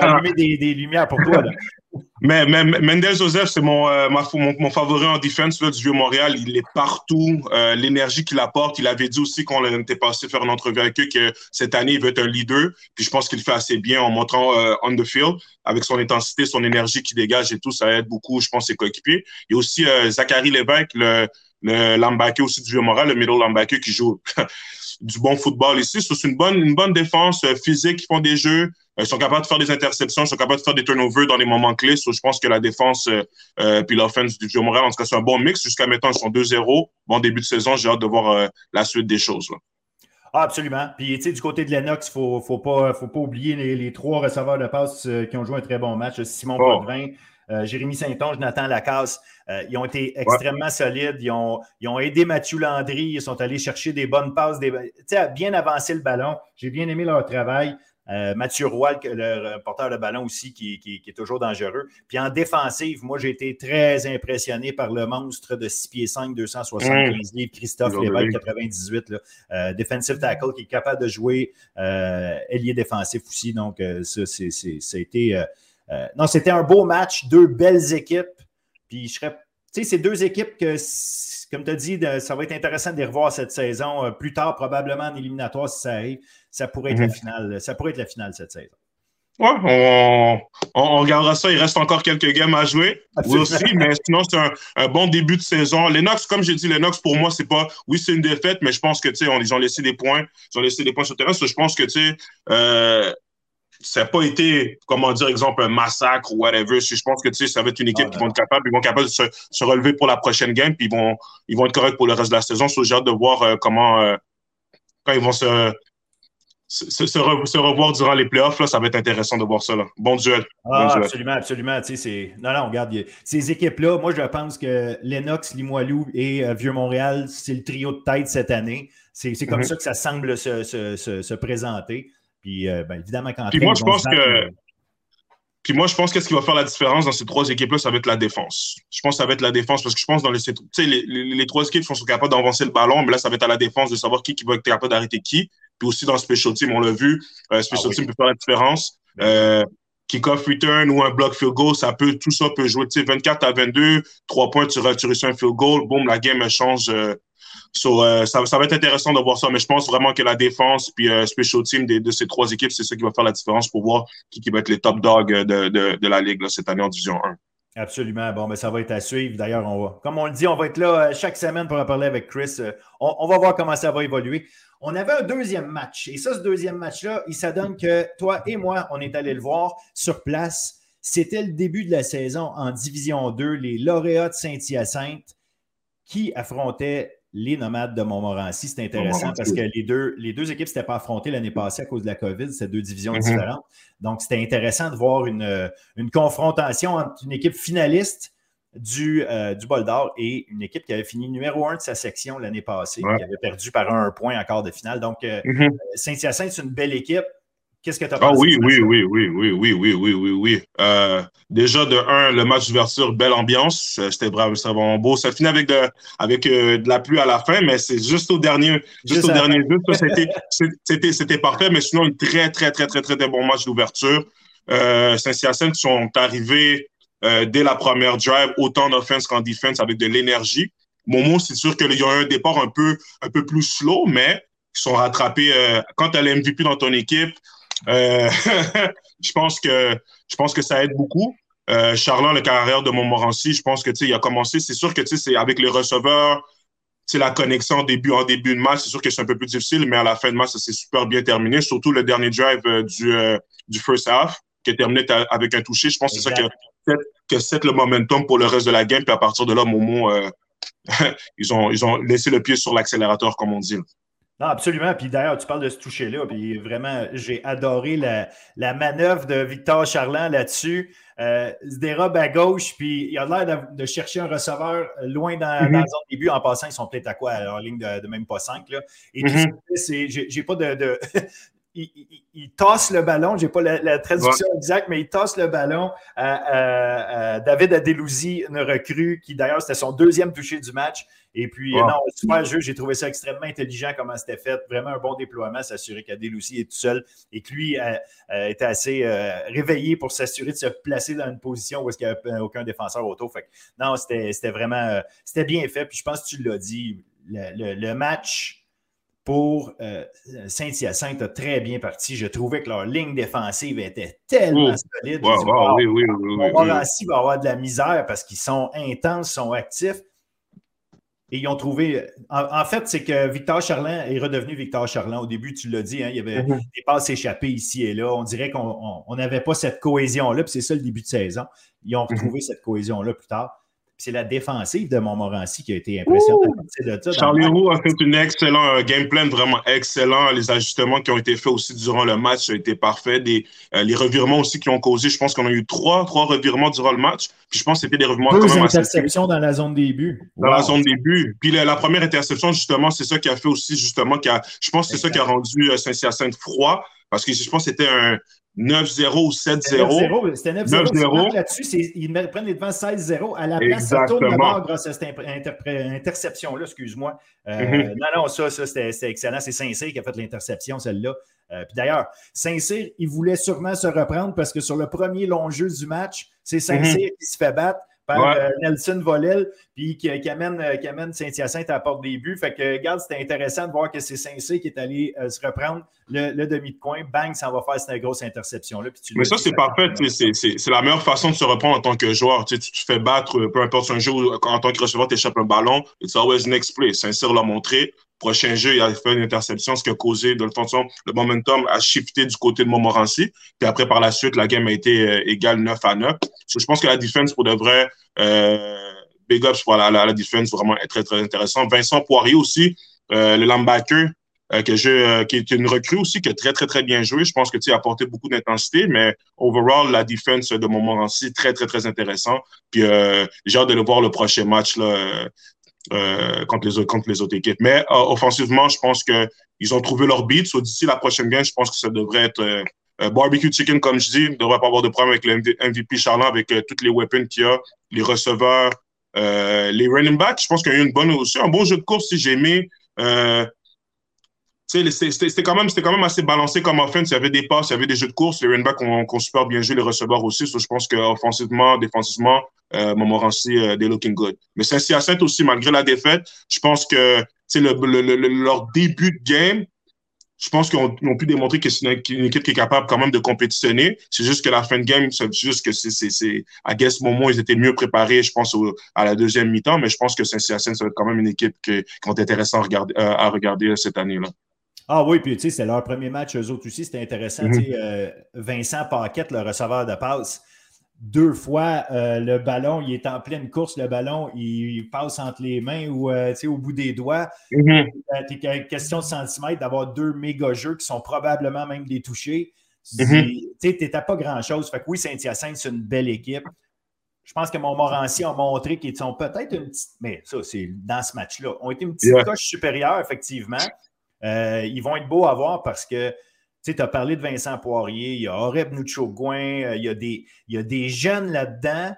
allumé, des, des, lumières pour toi. Là. Mais, mais Mendel Joseph, c'est mon, euh, mon, mon, favori en défense du Vieux-Montréal. Il est partout. Euh, l'énergie qu'il apporte, il avait dit aussi qu'on était passé faire une entrevue avec eux que cette année, il veut être un leader. Puis je pense qu'il fait assez bien en montrant euh, on the field, avec son intensité, son énergie qu'il dégage et tout. Ça aide beaucoup, je pense, ses coéquipiers. A aussi Zachary Lévesque, le, le aussi du Vieux-Montréal, le middle linebacker qui joue du bon football ici. C'est une bonne, une bonne défense physique, qui font des jeux. Euh, ils sont capables de faire des interceptions, ils sont capables de faire des turnovers dans les moments clés. je pense que la défense euh, euh, puis l'offense du Vieux-Montréal, en tout cas, c'est un bon mix. Jusqu'à maintenant, ils sont 2-0. Bon début de saison, j'ai hâte de voir la suite des choses. Ah, absolument. Puis, tu sais, du côté de Lennox, il ne faut, pas, faut pas oublier les, trois receveurs de passe qui ont joué un très bon match. Simon oh. Jérémy Saint-Onge, Nathan Lacasse. ils ont été extrêmement solides. Ils ont, ils ont, aidé Mathieu Landry. Ils sont allés chercher des bonnes passes. Des, bien avancer le ballon. J'ai bien aimé leur travail. Euh, Mathieu Roy, le porteur de ballon aussi, qui, est toujours dangereux. Puis en défensive, moi, j'ai été très impressionné par le monstre de 6 pieds 5, 275 livres, Christophe Lévesque, 98. Là. Euh, defensive tackle qui est capable de jouer euh, ailier défensif aussi. Donc, ça, c'était. non, c'était un beau match, deux belles équipes. Puis je serais. Tu sais, c'est deux équipes que, comme tu as dit, ça va être intéressant de les revoir cette saison. plus tard, probablement en éliminatoire si ça arrive ça pourrait être la mhm. finale. Ça pourrait être la finale cette saison. Ouais, on, on, regardera ça. Il reste encore quelques games à jouer. Oui aussi, mais sinon, c'est un, bon début de saison. Lennox, comme j'ai dit, Lennox, pour moi, c'est pas. Oui, c'est une défaite, mais je pense que, tu sais, ils ont laissé des points. Ils ont laissé des points sur le terrain. je pense que, tu sais, euh, ça n'a pas été, comment dire, exemple, un massacre ou whatever. Je pense que, tu sais, ça va être une équipe ah, qui vont être capables, ils vont être capables de se, relever pour la prochaine game, puis ils vont, ils vont être corrects pour le reste de la saison. j'ai hâte de voir euh, comment, euh, quand ils vont se, se, revoir durant les playoffs, là, ça va être intéressant de voir ça. Là. Bon duel. Ah, absolument, absolument. Non, non, regarde, ces équipes-là, moi, je pense que Lennox, Limoilou et euh, Vieux-Montréal, c'est le trio de tête cette année. C'est comme mhm. ça que ça semble se, présenter. Puis, euh, ben, évidemment, quand Puis moi, je pense que. Euh, puis moi, je pense qu'est-ce qui va faire la différence dans ces trois équipes-là, ça va être la défense. Je pense que ça va être la défense parce que je pense dans les, les, les, trois équipes sont capables d'avancer le ballon, mais là, ça va être à la défense de savoir qui, qui va être capable d'arrêter qui. Puis aussi dans le special team, on l'a vu, euh, special ah team peut faire la différence. Euh, kick-off return ou un block field goal, ça peut, tout ça peut jouer. Tu sais, 24 à 22, 3 points, tu, tu reçois un field goal, boum, la game change. Euh, euh, ça, ça, va être intéressant de voir ça, mais je pense vraiment que la défense puis special team de, de, ces trois équipes, c'est ça qui va faire la différence pour voir qui, qui va être les top dogs de, de, de la Ligue là, cette année en Division 1. Absolument. Bon, mais ben, ça va être à suivre. D'ailleurs, on va, comme on le dit, on va être là chaque semaine pour en parler avec Chris. On, on, va voir comment ça va évoluer. On avait un deuxième match. Et ça, ce deuxième match-là, il s'adonne que toi et moi, on est allés le voir sur place. C'était le début de la saison en Division 2, les lauréats de Saint-Hyacinthe qui affrontaient les nomades de Montmorency. C'est intéressant parce que les deux, les deux équipes ne s'étaient pas affrontées l'année passée à cause de la COVID. C'était deux divisions mm-hmm. différentes. Donc, c'était intéressant de voir une, une confrontation entre une équipe finaliste du, euh, du Bol d'Or et une équipe qui avait fini numéro un de sa section l'année passée, qui avait perdu par un, point en quart de finale. Donc, euh, mm-hmm. Saint-Hyacinthe, c'est une belle équipe. Qu'est-ce que tu as pensé? Ah oui, oui, oui, oui, oui, oui, oui, oui, oui, oui. déjà, de un, le match d'ouverture, belle ambiance. C'était vraiment beau. Ça finit avec, de, avec de la pluie à la fin, mais c'est juste au dernier, juste, au dernier but. C'était parfait, mais sinon, un très, très, très, très, très, très bon match d'ouverture. Saint-Hyacinthe sont arrivés euh, dès la première drive, autant d'offense qu'en défense avec de l'énergie. Momo, c'est sûr qu'il y a un départ un peu, un peu plus slow, mais ils sont rattrapés. Euh, quand tu as l'MVP dans ton équipe, euh, je, pense que, je pense que ça aide beaucoup. Euh, le carrière de Montmorency, je pense que il a commencé. C'est sûr que c'est avec les receveurs, la connexion en début, en début de match, c'est sûr que c'est un peu plus difficile, mais à la fin de match, ça s'est super bien terminé. Surtout le dernier drive du, du first half, qui est terminé avec un touché. Je pense que c'est ça qui a que c'est le momentum pour le reste de la game. Puis à partir de là, Momo, euh, ils, ont, ils ont laissé le pied sur l'accélérateur, comme on dit. Non, absolument. Puis d'ailleurs, tu parles de ce toucher-là. Puis vraiment, j'ai adoré la, la, manœuvre de Victor Charland là-dessus. Euh, il se dérobe à gauche, puis il a l'air de, chercher un receveur loin dans, mm-hmm. dans la zone début. En passant, ils sont peut-être à quoi? En ligne de, même pas 5. Là. Et mm -hmm. j'ai pas de. de il, il, tasse le ballon, j'ai pas la, traduction exacte, mais il tasse le ballon à, David Adelouzi, une recrue qui d'ailleurs c'était son deuxième touché du match. Et puis, non, super jeu, j'ai trouvé ça extrêmement intelligent comment c'était fait. Vraiment un bon déploiement, s'assurer qu'Adelouzi est tout seul et que lui euh, euh, était assez euh, réveillé pour s'assurer de se placer dans une position où il n'y avait aucun défenseur autour. Fait non, c'était vraiment c'était bien fait. Puis je pense que tu l'as dit, le match pour euh, Saint-Hyacinthe a très bien parti. Je trouvais que leur ligne défensive était tellement solide. oui, oui, oui, va avoir de la misère parce qu'ils sont intenses, sont actifs. Et ils ont trouvé. En, fait, c'est que Victor Charland est redevenu Victor Charland. Au début, tu l'as dit, hein, il y avait mhm. des passes échappées ici et là. On dirait qu'on n'avait pas cette cohésion-là, puis c'est ça le début de saison. Ils ont mhm. retrouvé cette cohésion-là plus tard c'est la défensive de Montmorency qui a été impressionnante de ça. Charlie Roux a fait une excellent game plan, vraiment excellent. Les ajustements qui ont été faits aussi durant le match ont été parfaits. Euh, les revirements aussi qui ont causé, je pense qu'on a eu trois, trois revirements durant le match. Puis je pense que c'était des revirements Deux interceptions dans la zone début. Dans la zone début. Puis la, première interception, justement, c'est ça qui a fait aussi, justement, qui a, je pense que c'est ça qui a rendu euh, Saint-Hyacinthe froid. Parce que je pense que c'était un, 9-0 ou 7-0. C'était 9-0. Là-dessus, ils prennent les devants 16-0. À la place, ça tourne d'abord grâce à cette interception-là, excuse-moi. Euh, mm-hmm. Non, non, ça, ça c'était excellent. C'est Saint-Cyr qui a fait l'interception, celle-là. Euh, puis d'ailleurs, Saint-Cyr, il voulait sûrement se reprendre parce que sur le premier long jeu du match, c'est Saint-Cyr mm-hmm. qui se fait battre par euh, Nelson Volel, puis qui, amène, qui amène Saint-Hyacinthe à la porte des buts. Fait que, regarde, c'était intéressant de voir que c'est Saint-Cyr qui est allé se reprendre le, demi de coin, bang, ça va faire cette grosse interception-là. Mais ça, c'est parfait. C'est la meilleure façon de se reprendre en tant que joueur. Tu, te fais battre, peu importe un jeu en tant que receveur, tu échappes un ballon. It's always next play. Saint-Cyr l'a montré. Prochain jeu, il a fait une interception, ce qui a causé, de toute façon, le momentum a shifté du côté de Montmorency. Puis après, par la suite, la game a été euh, égale 9 à 9. je pense que la défense, pour de vrai, euh, big ups pour la, la, défense, vraiment très, très intéressant. Vincent Poirier aussi, euh, le linebacker, euh, que je, qui est une recrue aussi, qui a très, très, très bien joué. Je pense que tu as apporté beaucoup d'intensité, mais overall, la défense de Montmorency, très, très, très intéressant. Puis j'ai hâte de le voir le prochain match là, euh, contre, les autres, contre les autres équipes. Mais offensivement, je pense qu'ils ont trouvé leur beat. So, D'ici la prochaine game, je pense que ça devrait être barbecue chicken, comme je dis. Il ne devrait pas avoir de problème avec le MVP Charlant, avec toutes les weapons qu'il y a, les receveurs, les running backs. Je pense qu'il y a eu une bonne, aussi un bon jeu de course si j'ai aimé. C'était quand, même, quand même assez balancé comme offense. Il y avait des passes, il y avait des jeux de course. Les running backs ont, super bien joué, les receveurs aussi. je pense qu'offensivement, défensivement, euh, Montmorency, euh, they're looking good. Mais Saint-Hyacinthe aussi, malgré la défaite, je pense que le, leur début de game, je pense qu'ils ont, pu démontrer que c'est une, équipe qui est capable quand même de compétitionner. C'est juste que la fin de game, c'est juste que c'est, à guess moment, ils étaient mieux préparés, je pense, à la deuxième mi-temps. Mais je pense que Saint-Hyacinthe, ça va être quand même une équipe qui, qui va être intéressante à regarder, euh, à regarder cette année-là. Ah oui, puis tu sais, c'est leur premier match, eux autres aussi, c'était intéressant. Mhm. Euh, Vincent Paquette, le receveur de passe, deux fois, euh, le ballon, il est en pleine course, le ballon, il, passe entre les mains ou euh, au bout des doigts. Mm question de centimètres d'avoir deux méga jeux qui sont probablement même des touchés. Tu n'étais mhm. pas grand-chose. Fait que oui, Saint-Hyacinthe, c'est une belle équipe. Je pense que Montmorency a montré qu'ils sont peut-être une petite, mais ça, c'est dans ce match-là, ont été une petite coche supérieure, effectivement. Euh, ils vont être beaux à voir parce que tu as parlé de Vincent Poirier, il y a Oreb Nucho-Gouin, euh, il, y a des, il y a des jeunes là-dedans,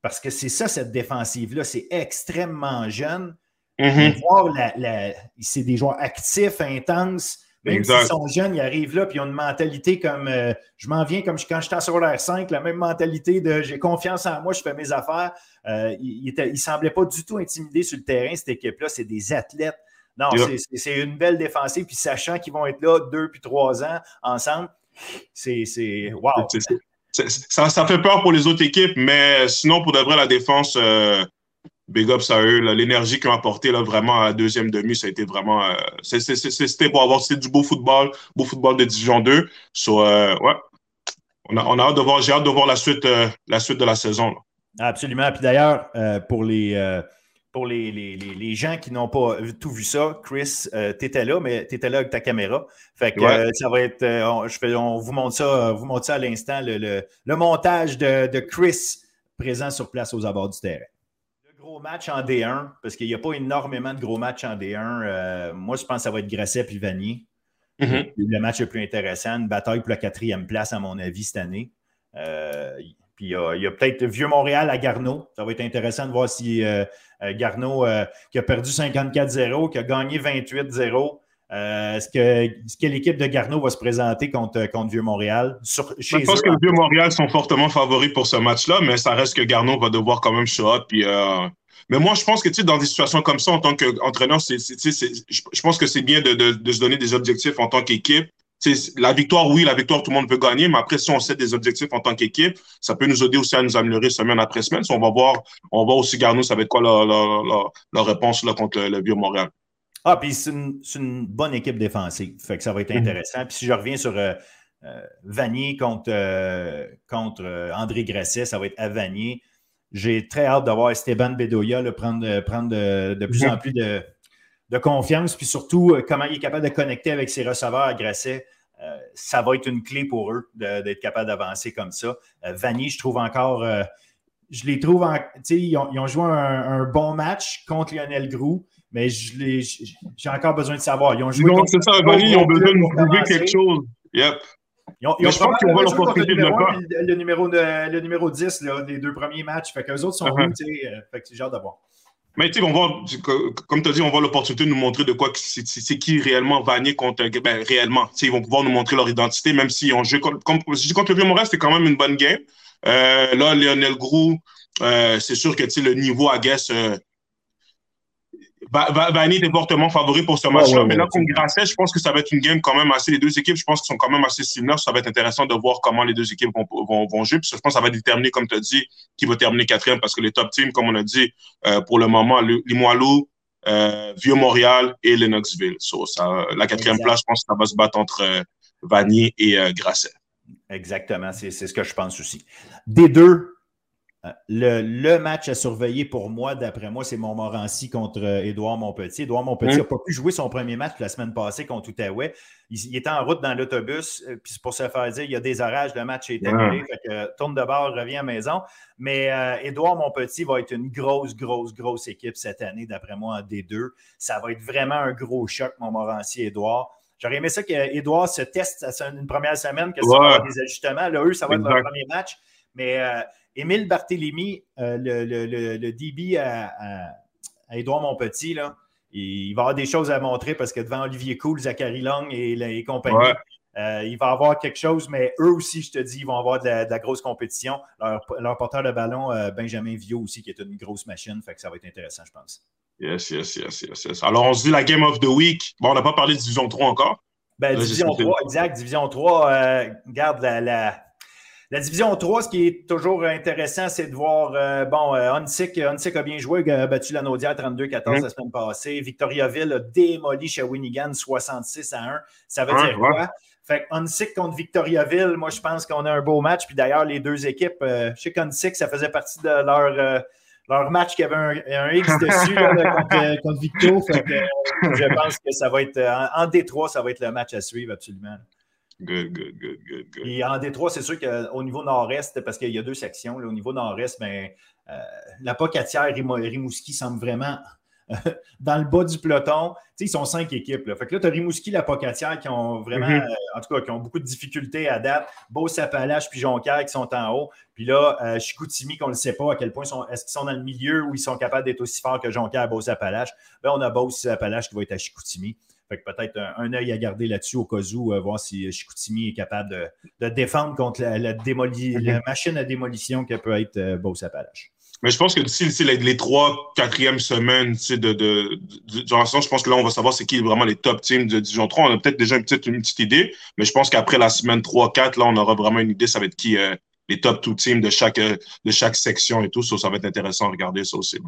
parce que c'est ça, cette défensive-là, c'est extrêmement jeune. Mm-hmm. c'est des joueurs actifs, intenses. Même s'ils sont jeunes, ils arrivent là, puis ils ont une mentalité comme euh, je m'en viens comme quand j'étais sur l'air 5, la même mentalité de j'ai confiance en moi, je fais mes affaires. il ne semblait pas du tout intimidé sur le terrain, cette équipe-là. C'est des athlètes non, c'est une belle défensive. Puis sachant qu'ils vont être là deux puis trois ans ensemble, c'est wow. Ça, ça, fait peur pour les autres équipes, mais sinon, pour de vrai, la défense, euh, big ups à eux. L'énergie qu'ils ont apporté là, vraiment à la deuxième demi, ça a été vraiment. Euh, C'était pour avoir du beau football, beau football de Division 2. So, euh, ouais, on a, on a hâte de voir, j'ai hâte de voir la suite, la suite de la saison. Absolument. Puis d'ailleurs, pour les pour les, les, les, gens qui n'ont pas tout vu ça, Chris, tu étais là, mais tu étais là avec ta caméra. Fait que ça va être. on, je fais, on vous montre ça, vous montre ça à l'instant, le, le, montage de, de, Chris présent sur place aux abords du terrain gros match en D1, parce qu'il n'y a pas énormément de gros matchs en D1. Euh, moi, je pense que ça va être Grasset puis Vanier. Mm-hmm. Le match le plus intéressant, une bataille pour la quatrième place, à mon avis, cette année. Euh, puis il y a, peut-être Vieux-Montréal à Garneau. Ça va être intéressant de voir si euh, Garneau, qui a perdu 54-0, qui a gagné 28-0, est-ce que, l'équipe de Garneau va se présenter contre, contre Vieux-Montréal? Je pense que Vieux-Montréal sont fortement favoris pour ce match-là, mais ça reste que Garneau va devoir quand même show up. Puis, euh, Mais moi, je pense que dans des situations comme ça, en tant qu'entraîneur, je pense que c'est bien de, de, se donner des objectifs en tant qu'équipe. La victoire, oui, la victoire, tout le monde peut gagner, mais après, si on set des objectifs en tant qu'équipe, ça peut nous aider aussi à nous améliorer semaine après semaine. on va voir, on va aussi Garneau, ça va être quoi la, réponse là, contre le Vieux-Montréal. Ah, puis c'est une, bonne équipe défensive. Fait que ça va être mhm. intéressant. Puis si je reviens sur euh, euh, Vanier contre, euh, contre André Grasset, ça va être à Vanier. J'ai très hâte de voir Esteban Bedoya prendre, prendre de, plus mhm. en plus de, confiance, puis surtout comment il est capable de connecter avec ses receveurs à Grasset. ça va être une clé pour eux d'être capable d'avancer comme ça. Vanier, je trouve encore je les trouve en. Ils ont, ils ont joué un, un, bon match contre Lionel Groux mais j'ai encore besoin de savoir. Ils ont joué. Non, c'est ça, Vanille, ils ont besoin de prouver quelque chose. Yep. Ils ont, ils ont je pense qu'ils vont l'opportunité de le faire. Le numéro, le numéro 10 là, des deux premiers matchs. Fait qu'eux autres sont tu sais. Euh, fait que j'ai hâte de voir. Mais tu sais, on comme tu as dit, on va l'opportunité de nous montrer de quoi c'est qui réellement Vanier contre. Ben, réellement. ils vont pouvoir nous montrer leur identité, même si on joue comme, comme contre le Vieux-Montréal, c'était quand même une bonne game. Euh, là, Lionel Grou, euh, c'est sûr que le niveau, à guess, euh, Vanny est fortement favori pour ce match-là, mais là, contre Grasset, je pense que ça va être une game quand même assez. Les deux équipes, je pense, sont quand même assez similaires. Ça va être intéressant de voir comment les deux équipes vont, vont, vont jouer. Puis je pense que ça va déterminer, comme tu as dit, qui va terminer quatrième parce que les top teams, comme on a dit, euh, pour le moment, Limoilou, euh, Vieux-Montréal et Lennoxville. So, ça, la quatrième place, je pense que ça va se battre entre euh, Vanier et euh, Grasset. Exactement, c'est ce que je pense aussi. Des deux, euh, le, match à surveiller pour moi, d'après moi, c'est Montmorency contre euh, Édouard Montpetit. Édouard Montpetit n'a pas pu jouer son premier match la semaine passée contre Outaouais. Il, était en route dans l'autobus, euh, puis pour se faire dire, il y a des orages, le match est annulé, tourne de bord, revient à la maison. Mais Édouard Montpetit va être une grosse, grosse, grosse équipe cette année, d'après moi, en D2. Ça va être vraiment un gros choc, Montmorency-Édouard. J'aurais aimé ça qu'Édouard se teste une première semaine, que ça va des ajustements. Là, eux, ça va être leur premier match. Mais Émile Barthélémy, euh, le, le, le, DB à, à, Édouard Monpetit, là, il va avoir des choses à montrer parce que devant Olivier Cool, Zachary Long et, compagnie, euh, il va avoir quelque chose, mais eux aussi, je te dis, ils vont avoir de la, grosse compétition. Leur, porteur de ballon, euh, Benjamin Viau aussi, qui est une grosse machine, fait que ça va être intéressant, je pense. Yes, yes, yes, yes, yes. Alors, on se dit la Game of the Week. Bon, on n'a pas parlé de Division 3 encore. Ben, Division 3, exact. Division 3, garde la, la division 3, ce qui est toujours intéressant, c'est de voir, euh, bon, euh, Hansik, a bien joué, a battu la Naudière 32-14 la semaine passée. Victoriaville a démoli Shawinigan 66 à 1. Ça veut dire quoi? Fait que contre Victoriaville, moi, je pense qu'on a un beau match. Puis d'ailleurs, les deux équipes, euh, je sais qu'Hansik, ça faisait partie de leur, euh, leur match qui avait un, X dessus contre, contre, Victo. Fait que, je pense que ça va être, en, en Détroit, ça va être le match à suivre, absolument. Good, good, good, good, good. Et en Détroit, c'est sûr qu'au niveau nord-est, parce qu'il y a deux sections, au niveau nord-est, ben, euh, la Pocatière Rimouski semble vraiment dans le bas du peloton. Ils sont cinq équipes. Là. Fait que là, tu as Rimouski, la Pocatière qui ont vraiment, mm-hmm. euh, en tout cas, qui ont beaucoup de difficultés à date. Beau-Sapalache puis Jonquière qui sont en haut. Puis là, euh, Chicoutimi, qu'on ne sait pas à quel point sont, est-ce qu'ils sont dans le milieu ou ils sont capables d'être aussi forts que Jonquière, Beau-Sapalache. Ben, on a Beau-Sapalache qui va être à Chicoutimi. Fait que peut-être un, œil à garder là-dessus au cas où, euh, voir si Chicoutimi est capable de, défendre contre la, la, machine à démolition que peut être euh, Beauce-Appalaches. Mais je pense que d'ici les, les, trois, quatrième semaines de, de, je pense que là, on va savoir c'est qui vraiment les top teams de Dijon 3. On a peut-être déjà une petite, une petite idée, mais je pense qu'après la semaine 3-4, là, on aura vraiment une idée, ça va être qui euh, les top two teams de chaque, de chaque section et tout. Ça, ça va être intéressant à regarder ça aussi.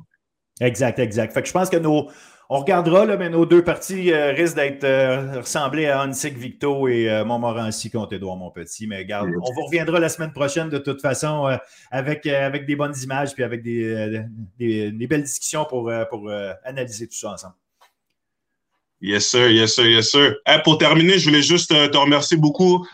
Exact, exact. Fait que je pense que nos, on regardera, là, mais nos deux parties euh, risquent d'être euh, ressemblées à Hansik Victo et euh, Montmorency contre Édouard Montpetit. Mais regarde, on vous reviendra la semaine prochaine de toute façon avec, avec des bonnes images puis avec des, des, belles discussions pour, pour analyser tout ça ensemble. Yes, sir, yes, sir, yes, sir. pour terminer, je voulais juste te remercier beaucoup,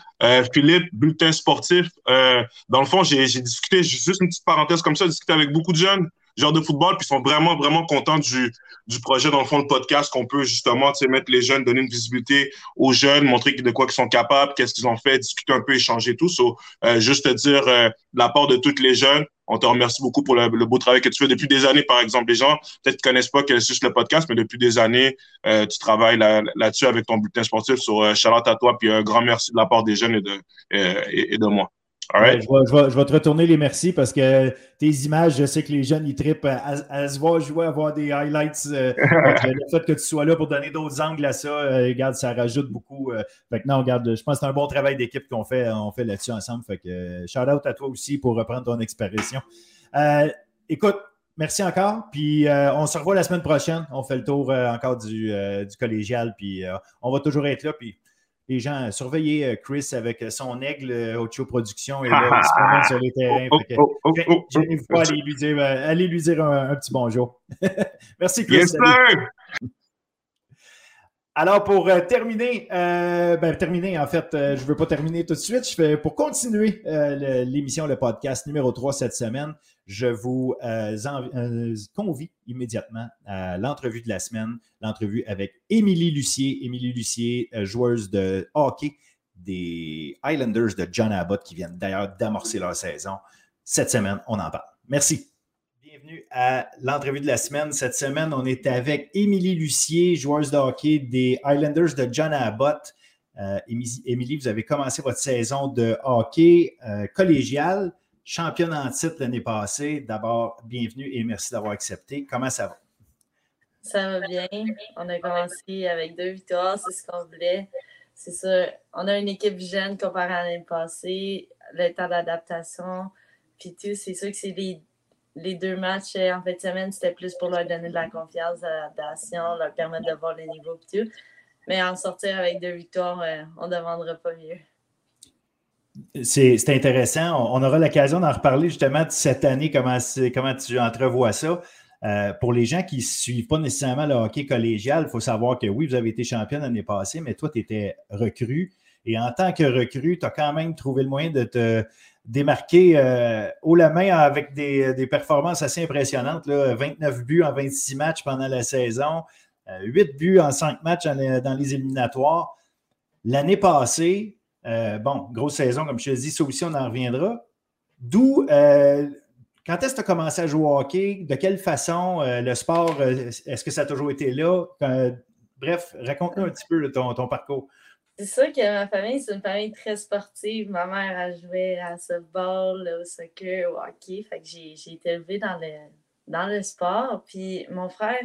Philippe, bulletin sportif. dans le fond, j'ai discuté, juste une petite parenthèse comme ça, discuté avec beaucoup de jeunes genre de football, puis ils sont vraiment, vraiment contents du, du projet, dans le fond, le podcast, qu'on peut justement mettre les jeunes, donner une visibilité aux jeunes, montrer de quoi ils sont capables, qu'est-ce qu'ils ont fait, discuter un peu, échanger tout. So, euh, juste te dire, euh, de la part de tous les jeunes, on te remercie beaucoup pour le, beau travail que tu fais depuis des années, par exemple. Les gens, peut-être ne connaissent pas que c'est juste le podcast, mais depuis des années, euh, tu travailles là-dessus avec ton bulletin sportif. Sur euh, Charlotte à toi, puis un grand merci de la part des jeunes et de, et de moi je, vais, te retourner les merci parce que tes images, je sais que les jeunes, ils trippent à, se voir jouer, à voir des highlights. Euh, le fait que tu sois là pour donner d'autres angles à ça, euh, regarde, ça rajoute beaucoup. Euh, fait que non, regarde, je pense que c'est un bon travail d'équipe qu'on fait, on fait là-dessus ensemble. Fait que shout out à toi aussi pour reprendre ton expression. écoute, merci encore. Puis on se revoit la semaine prochaine. On fait le tour encore du, du collégial. Puis on va toujours être là. Puis les gens, surveillez euh, Chris avec euh, son aigle Ocho euh, Production et là, il se promène sur les terrains. Oh, oh, oh, je pas aller lui dire, allez lui dire un, petit bonjour. Merci, Chris. Yes, alors, pour terminer, ben, terminer, en fait, je ne veux pas terminer tout de suite. Je fais, pour continuer l'émission, le podcast numéro 3 cette semaine, je vous euh, euh, convie immédiatement à l'entrevue de la semaine, l'entrevue avec Émilie Lucier. Émilie Lucier, euh, joueuse de hockey des Islanders de John Abbott, qui viennent d'ailleurs d'amorcer leur saison. Cette semaine, on en parle. Merci. Bienvenue à l'entrevue de la semaine. Cette semaine, on est avec Émilie Lucier, joueuse de hockey des Islanders de John Abbott. Émilie, vous avez commencé votre saison de hockey collégial championne en titre l'année passée. D'abord, bienvenue et merci d'avoir accepté. Comment ça va? Ça va bien. On a commencé avec deux victoires, c'est ce qu'on voulait. C'est ça. On a une équipe jeune comparée à l'année passée, le temps d'adaptation. Puis tout, c'est sûr que c'est les, deux matchs en fait de semaine, c'était plus pour leur donner de la confiance, de l'adaptation, leur permettre de voir les niveaux et tout. Mais en sortir avec deux victoires, euh, on ne demandera pas mieux c'est intéressant. On, aura l'occasion d'en reparler justement de cette année, comment, tu entrevois ça. Euh, pour les gens qui ne suivent pas nécessairement le hockey collégial, il faut savoir que oui, vous avez été championne l'année passée, mais toi, tu étais recrue. Et en tant que recrue, tu as quand même trouvé le moyen de te démarquer euh, haut la main avec des, performances assez impressionnantes. 29 buts en 26 matchs pendant la saison, 8 euh, buts en 5 matchs dans les éliminatoires. L'année passée, euh, bon, grosse saison, comme je te dis, ça aussi, on en reviendra. D'où, euh, quand est-ce que tu as commencé à jouer au hockey? De quelle façon? Euh, le sport, est-ce que ça a toujours été là? bref, raconte-nous un petit peu ton, parcours. C'est sûr que ma famille, c'est une famille très sportive. Ma mère a joué à football, au soccer, au hockey. Fait que j'ai, été élevée dans le, dans le sport. Puis mon frère,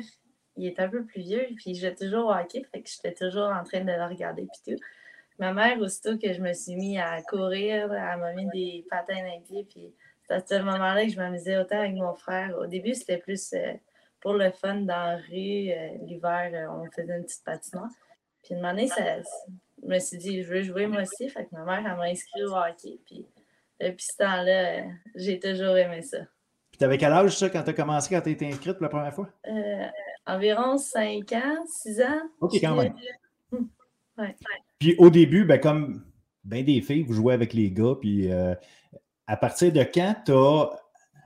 il est un peu plus vieux, puis il jouait toujours au hockey. Fait j'étais toujours en train de le regarder, puis tout. Ma mère, aussitôt que je me suis mis à courir, elle m'a mis des patins les pieds. Puis c'est à ce moment-là que je m'amusais autant avec mon frère. Au début, c'était plus euh, pour le fun dans la rue. Euh, l'hiver, euh, on faisait une petite patinoire. Puis une année, ça, je me suis dit, je veux jouer moi aussi. Fait que ma mère, elle m'a inscrit au hockey. Puis depuis ce temps-là, j'ai toujours aimé ça. Puis t'avais quel âge ça quand tu as commencé, quand tu été inscrite pour la première fois? environ 5 ans, 6 ans. OK, quand même. Hmm. Ouais. Puis au début, ben, comme bien des filles, vous jouez avec les gars. Puis euh, à partir de quand tu as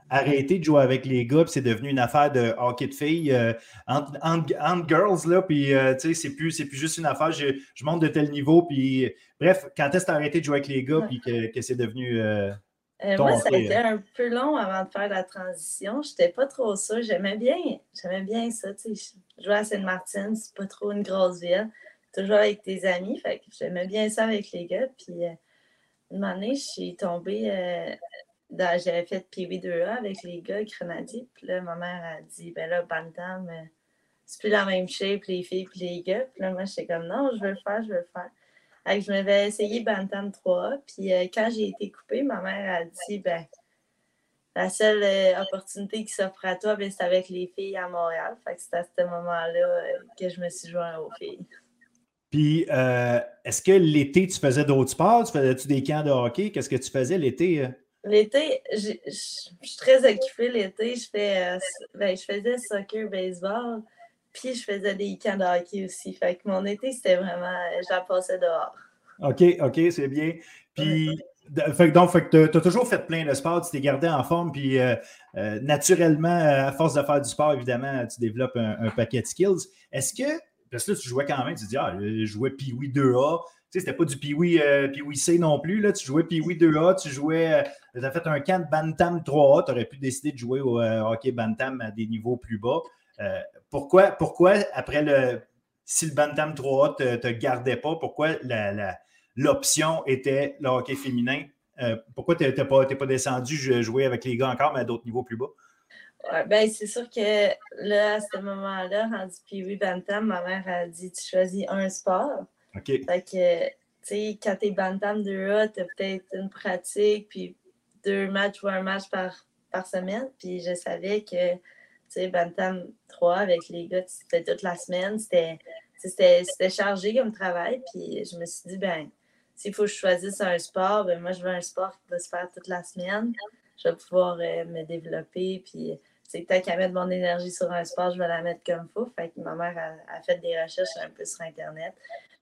arrêté de jouer avec les gars, puis c'est devenu une affaire de hockey de filles euh, entre, girls, là, puis euh, tu sais, c'est plus, plus juste une affaire, je, monte de tel niveau, puis bref, quand est-ce que tu arrêté de jouer avec les gars, puis que, c'est devenu. moi, ça a été un peu long avant de faire la transition. Je n'étais pas trop ça. J'aimais bien, j'aimais bien ça. Sais, jouer à Sainte-Martine, c'est pas trop une grosse ville toujours avec tes amis. Fait que j'aimais bien ça avec les gars. Puis euh, une année, je suis tombée. Euh, j'avais fait PB2A avec les gars Grenadier. Puis là, ma mère a dit ben là, Bantam, euh, c'est plus la même shape, les filles puis les gars. Puis là, moi, j'étais comme non, je veux le faire, je veux le faire. Je m'avais essayé Bantam 3A. Puis quand j'ai été coupée, ma mère a dit ben la seule opportunité qui s'offre à toi, ben, c'est avec les filles à Montréal. Fait que c'est à ce moment-là que je me suis joint aux filles. Puis, euh, est-ce que l'été, tu faisais d'autres sports? Tu faisais-tu des camps de hockey? Qu'est-ce que tu faisais l'été? L'été, je suis très occupée l'été. Je, fais, ben, je faisais soccer, baseball, puis je faisais des camps de hockey aussi. Fait que mon été, c'était vraiment, j'en passais dehors. OK, OK, c'est bien. Puis, donc, tu as toujours fait plein de sports, tu t'es gardé en forme, puis euh, euh, naturellement, à force de faire du sport, évidemment, tu développes un, paquet de skills. Est-ce que, parce que là, tu jouais quand même, tu dis, ah, je jouais Pee-Wee 2A, tu sais, c'était pas du Pee-Wee euh, C non plus, là, tu jouais Pee-Wee 2A, tu jouais, tu as fait un camp Bantam 3A, tu aurais pu décider de jouer au hockey Bantam à des niveaux plus bas. pourquoi, pourquoi, après le, si le Bantam 3A ne te, te, gardait pas, pourquoi l'option était le hockey féminin? Euh, pourquoi tu n'es pas, pas, descendu jouer avec les gars encore, mais à d'autres niveaux plus bas? Ouais, ben, c'est sûr que là, à ce moment-là, rendu puis Bantam, ma mère a dit tu choisis un sport. OK. Fait que, tu sais, quand tu es Bantam 2A, tu as peut-être une pratique, puis deux matchs ou un match par, par semaine. Puis je savais que, tu sais, Bantam 3 avec les gars, c'était toute la semaine. C'était chargé comme travail. Puis je me suis dit, ben, s'il faut que je choisisse un sport, ben moi, je veux un sport qui va se faire toute la semaine. Je vais pouvoir euh, me développer. Puis, c'est peut-être qu'à mettre mon énergie sur un sport, je vais la mettre comme faut. Fait que ma mère a, fait des recherches un peu sur Internet.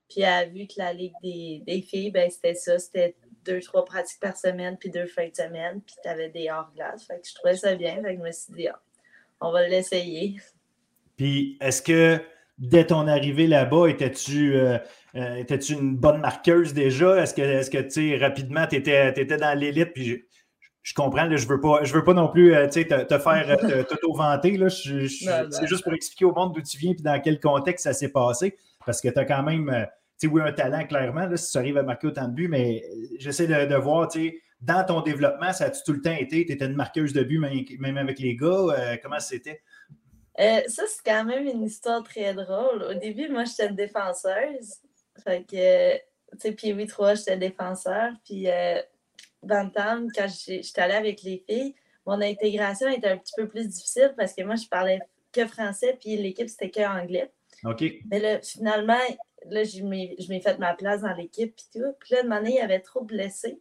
Puis, elle a vu que la Ligue des, filles, ben, c'était ça. C'était deux, trois pratiques par semaine, puis deux fins de semaine. Puis, tu avais des hors-glace. Fait que je trouvais ça bien. Fait que je me suis dit, ah, on va l'essayer. Puis, est-ce que dès ton arrivée là-bas, étais-tu euh, euh, une bonne marqueuse déjà? Est-ce que, est que rapidement, tu dans l'élite? Je, comprends, je ne veux, pas, je veux pas non plus euh, te, te, faire t'auto-vanter. C'est juste pour expliquer au monde d'où tu viens et dans quel contexte ça s'est passé. Parce que tu as quand même, tu oui, un talent, clairement, là, si tu arrives à marquer autant de buts, mais j'essaie de, de, voir, dans ton développement, ça a-tu tout le temps été? Tu étais une marqueuse de buts, même, avec les gars? comment c'était? Euh, ça, c'est quand même une histoire très drôle. Au début, moi, j'étais une défenseuse. Fait que, tu sais, puis oui, 3, j'étais défenseur. Puis, euh, Bantam, quand j'étais allée avec les filles, mon intégration était un petit peu plus difficile parce que moi, je parlais que français, puis l'équipe, c'était que anglais. OK. Mais là, finalement, là, je m'ai fait ma place dans l'équipe, puis tout. Puis là, de manière, il y avait trop blessés.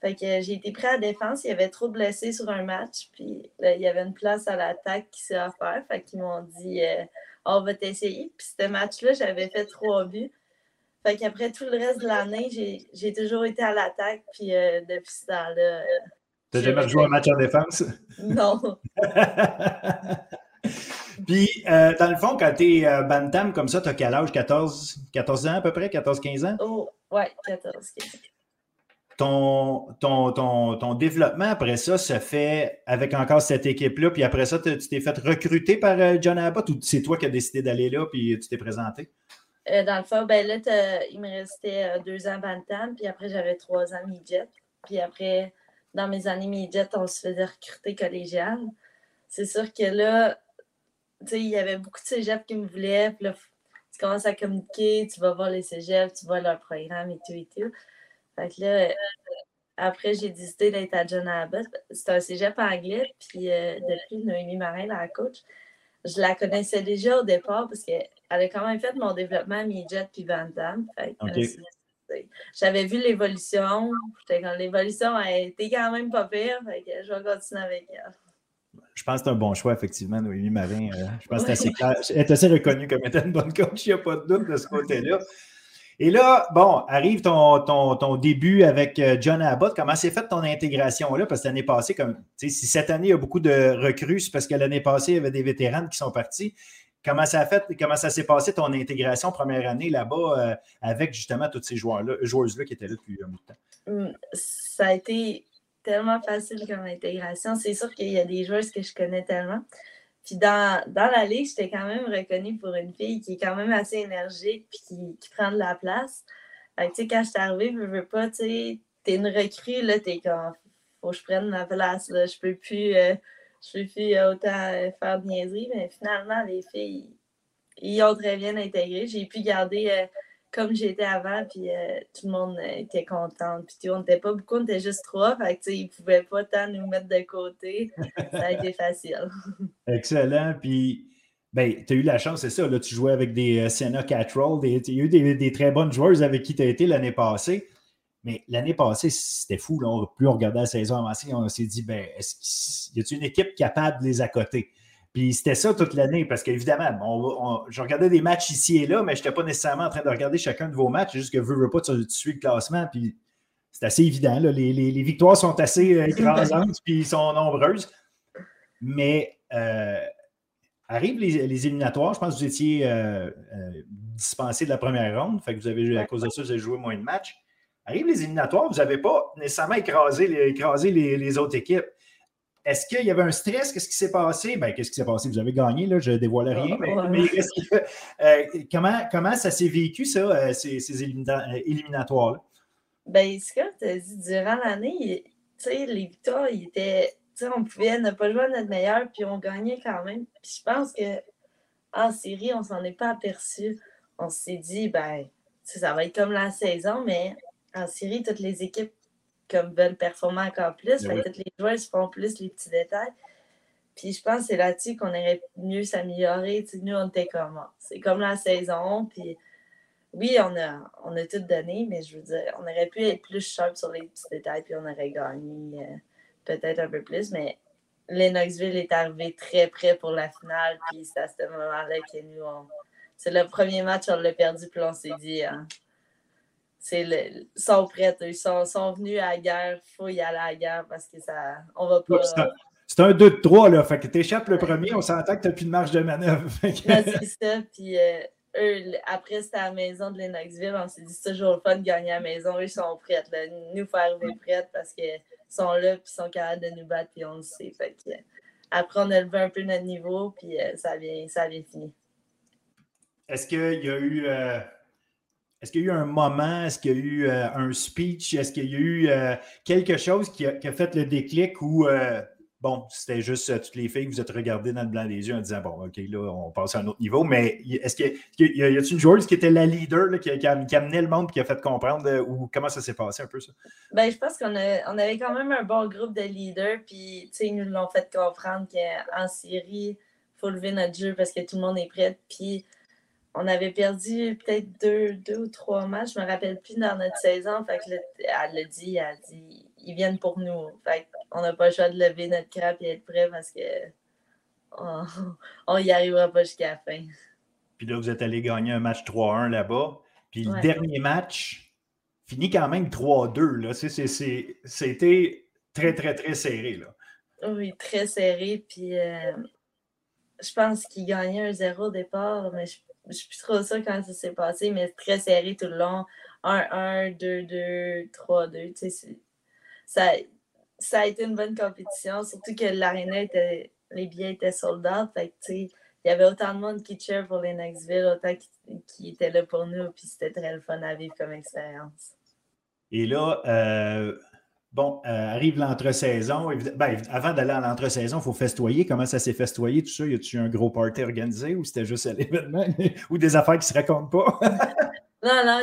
Fait que j'ai été prêt à la défense. Il y avait trop de blessés sur un match. Puis il y avait une place à l'attaque qui s'est offerte. Fait qu'ils m'ont dit euh, on va t'essayer. Puis ce match-là, j'avais fait trois buts. Fait qu'après tout le reste de l'année, j'ai toujours été à l'attaque. Puis euh, depuis ce temps-là. Euh, T'as jamais joué un match en défense? Non. Puis, dans le fond, quand tu es Bantam comme ça, tu as quel âge? 14, 14 ans à peu près? 14-15 ans? Oh, ouais, 14-15 ton, ton, ton, développement après ça se fait avec encore cette équipe-là, puis après ça, tu t'es fait recruter par euh, John Abbott ou c'est toi qui as décidé d'aller là, puis tu t'es présenté? Euh, dans le fond, ben là, il me restait euh, deux ans Bantam, puis après, j'avais trois ans midget. Puis après, dans mes années midget, on se faisait recruter collégial. C'est sûr que là, tu sais, il y avait beaucoup de cégeps qui me voulaient, puis là, tu commences à communiquer, tu vas voir les cégeps, tu vois leur programme et tout et tout. Fait que là, après, j'ai décidé d'être à John Abbott. C'est un cégep anglais, puis euh, depuis Noémie Marin, la coach, je la connaissais déjà au départ parce qu'elle a quand même fait mon développement à midget puis Van Damme. J'avais vu l'évolution. L'évolution a été quand même pas pire. Fait que je vais continuer avec elle. Je pense que c'est un bon choix, effectivement, Noémie Marin. Euh, je pense que c'est assez clair. Elle est assez reconnue comme étant une bonne coach, il n'y a pas de doute de ce côté-là. Et là, bon, arrive ton, ton, début avec euh, John Abbott. Comment s'est faite ton intégration là? Parce que l'année passée, comme si cette année, il y a beaucoup de recrues, c'est parce que l'année passée, il y avait des vétérans qui sont partis. Comment ça a fait, comment ça s'est passé ton intégration première année là-bas euh, avec justement tous ces joueurs-là, joueuses-là qui étaient là depuis un bout de temps? Hum, ça a été tellement facile comme intégration. C'est sûr qu'il y a des joueuses que je connais tellement. Puis dans, la ligue, j'étais quand même reconnue pour une fille qui est quand même assez énergique puis qui, prend de la place. Fait tu sais, quand je suis arrivée, je veux pas, tu sais, t'es une recrue, là, t'es comme, faut que je prenne ma place, là, je peux plus, euh, je peux plus autant euh, faire de niaiseries, mais finalement, les filles, ils ont très bien intégré. J'ai pu garder euh, comme j'étais avant, puis euh, tout le monde était content. Puis on n'était pas beaucoup, on était juste trois, fait que ils ne pouvaient pas tant nous mettre de côté. Ça a été facile. Excellent. Puis, ben, tu as eu la chance, c'est ça, là, tu jouais avec des uh, Senna Catrol, il y a eu des, très bonnes joueuses avec qui tu as été l'année passée. Mais l'année passée, c'était fou. Là, plus on regardait la saison avancée, on s'est dit, ben, y a une équipe capable de les accoter? Puis c'était ça toute l'année, parce qu'évidemment, je regardais des matchs ici et là, mais je n'étais pas nécessairement en train de regarder chacun de vos matchs, juste que veux, veux pas, tu, tu le classement, puis c'est assez évident. Les, les, victoires sont assez euh, écrasantes, puis sont nombreuses. Mais euh, arrivent les, les, éliminatoires, je pense que vous étiez euh, dispensé de la première ronde, fait que vous avez, à cause de ça, vous avez joué moins de matchs. Arrivent les éliminatoires, vous n'avez pas nécessairement écrasé, écrasé les autres équipes. Est-ce qu'il y avait un stress? Qu'est-ce qui s'est passé? Ben, qu'est-ce qui s'est passé? Vous avez gagné, là, je ne dévoile rien, mais, euh, comment, comment ça s'est vécu, ça, euh, ces, ces euh, éliminatoires-là? Ben, ce que tu as dit, durant l'année, les victoires, ils étaient. on pouvait ne pas jouer à notre meilleur, puis on gagnait quand même. Puis je pense que en série, on s'en est pas aperçu. On s'est dit, ben, ça va être comme la saison, mais en série, toutes les équipes comme veulent performer encore plus. Ben les joueurs se font plus les petits détails. Puis je pense que c'est là-dessus qu'on aurait mieux s'améliorer. Nous, on était comme c'est comme la saison. Puis oui, on a, on a tout donné, mais je veux dire, on aurait pu être plus sharp sur les petits détails, puis on aurait gagné euh, peut-être un peu plus. Mais Lennoxville est arrivé très près pour la finale. Puis c'est à ce moment-là que nous, c'est le premier match, on l'a perdu, puis on s'est dit. Hein, ils sont prêts, ils sont, sont, venus à la guerre, il faut y aller à la guerre parce que ça, on va pas. C'est un 2 de 3, là. Fait que tu échappes le premier, on s'entend que tu n'as plus de marge de manœuvre. c'est ça. Puis euh, eux, après, c'était à la maison de Lennoxville. On s'est dit, c'est toujours le fun de gagner à la maison. Eux, ils sont prêts. Là. Nous, faire arriver prêts parce qu'ils sont là, puis ils sont capables de nous battre, puis on le sait. Fait que, après, on a levé un peu notre niveau, puis euh, ça, vient, ça vient fini. Est-ce qu'il y a eu. Est-ce qu'il y a eu un moment, est-ce qu'il y a eu euh, un speech, est-ce qu'il y a eu euh, quelque chose qui a, fait le déclic ou, euh, bon, c'était juste toutes les filles que vous êtes regardées dans le blanc des yeux en disant, bon, OK, là, on passe à un autre niveau, mais est-ce qu'il y, a, une joueuse qui était la leader, qui, a, amené le monde et qui a fait comprendre ou comment ça s'est passé un peu ça? Ben, je pense qu'on on avait quand même un bon groupe de leaders, puis, ils nous l'ont fait comprendre qu'en Syrie, il faut lever notre jeu parce que tout le monde est prêt, puis on avait perdu peut-être deux, deux ou trois matchs, je me rappelle plus dans notre saison. Fait que elle l'a dit, elle a dit, ils viennent pour nous. Fait on n'a pas le choix de lever notre crap et être prêt parce que on n'y arrivera pas jusqu'à la fin. Puis là, vous êtes allé gagner un match 3-1 là-bas. Puis le dernier match finit quand même 3-2. C'était très, très, très serré. Là. Oui, très serré. Puis euh, je pense qu'il gagnait un 0 au départ, mais je je ne sais plus trop ça quand ça s'est passé, mais très serré tout le long. 1-1, 2-2, 3-2. Ça, ça a été une bonne compétition, surtout que l'aréna était. Les billets étaient soldats. il y avait autant de monde qui cheer pour les Knoxville, autant qui, étaient là pour nous, puis c'était très le fun à vivre comme expérience. Et là, euh, Bon, euh, arrive l'entre-saison. Ben, avant d'aller à l'entre-saison, il faut festoyer. Comment ça s'est festoyé, tout ça? Y a-tu un gros party organisé ou c'était juste à l'événement ou des affaires qui ne se racontent pas? non, non,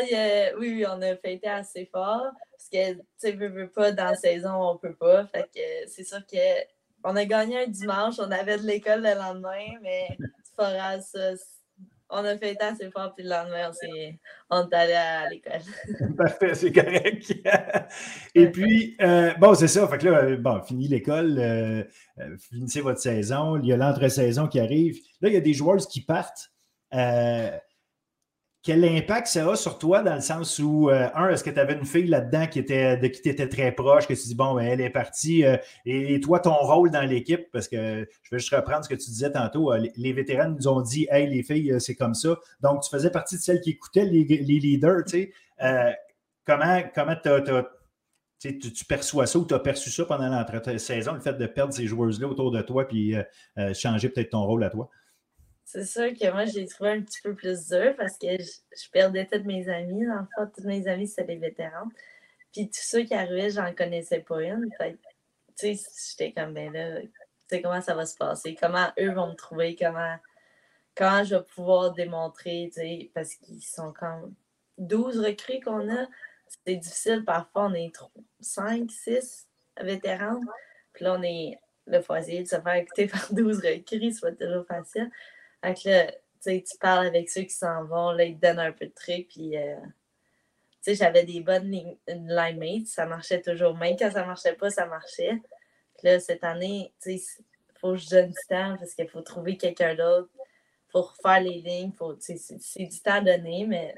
oui, oui, on a fêté assez fort. Parce que, tu sais, pas, dans la saison, on peut pas. Fait que c'est sûr qu'on a gagné un dimanche, on avait de l'école le lendemain, mais c'est pas ça on a fait assez fort, puis le lendemain, on, est allé à l'école. Parfait, c'est correct. Et puis, euh, bon, c'est ça. Fait que là, bon, fini l'école, euh, euh, finissez votre saison. Il y a l'entre-saison qui arrive. Là, il y a des joueurs qui partent quel impact ça a sur toi dans le sens où, euh, un, est-ce que tu avais une fille là-dedans qui était, de qui tu étais très proche, que tu dis, bon, ben, elle est partie, euh, et, toi, ton rôle dans l'équipe, parce que je vais juste reprendre ce que tu disais tantôt, euh, les, vétérans nous ont dit, hey, les filles, c'est comme ça. Donc, tu faisais partie de celles qui écoutaient les, leaders, tu sais. comment comment tu, tu, perçois ça ou tu as perçu ça pendant l'entre-saison, le fait de perdre ces joueuses-là autour de toi, puis changer peut-être ton rôle à toi? C'est sûr que moi, j'ai trouvé un petit peu plus dur parce que je, perdais toutes mes amis. En fait, toutes mes amis, c'était des vétérans. Puis tous ceux qui arrivaient, j'en connaissais pas une. Fait tu sais, j'étais comme, ben là, tu sais, comment ça va se passer? Comment eux vont me trouver? Comment, comment je vais pouvoir démontrer, tu sais, parce qu'ils sont comme... 12 recrues qu'on a, c'est difficile. Parfois, on est 5, 6 vétérans. Puis là, on est. Faut essayer de se faire écouter par 12 recrues, c'est pas toujours facile. Là, tu parles avec ceux qui s'en vont, là, ils te donnent un peu de trucs, puis. Euh, tu sais, j'avais des bonnes line mates, ça marchait toujours. Même quand ça marchait pas, ça marchait. Là, cette année, tu sais, faut que je donne du temps parce qu'il faut trouver quelqu'un d'autre. Faut refaire les lignes. C'est du temps à donner, mais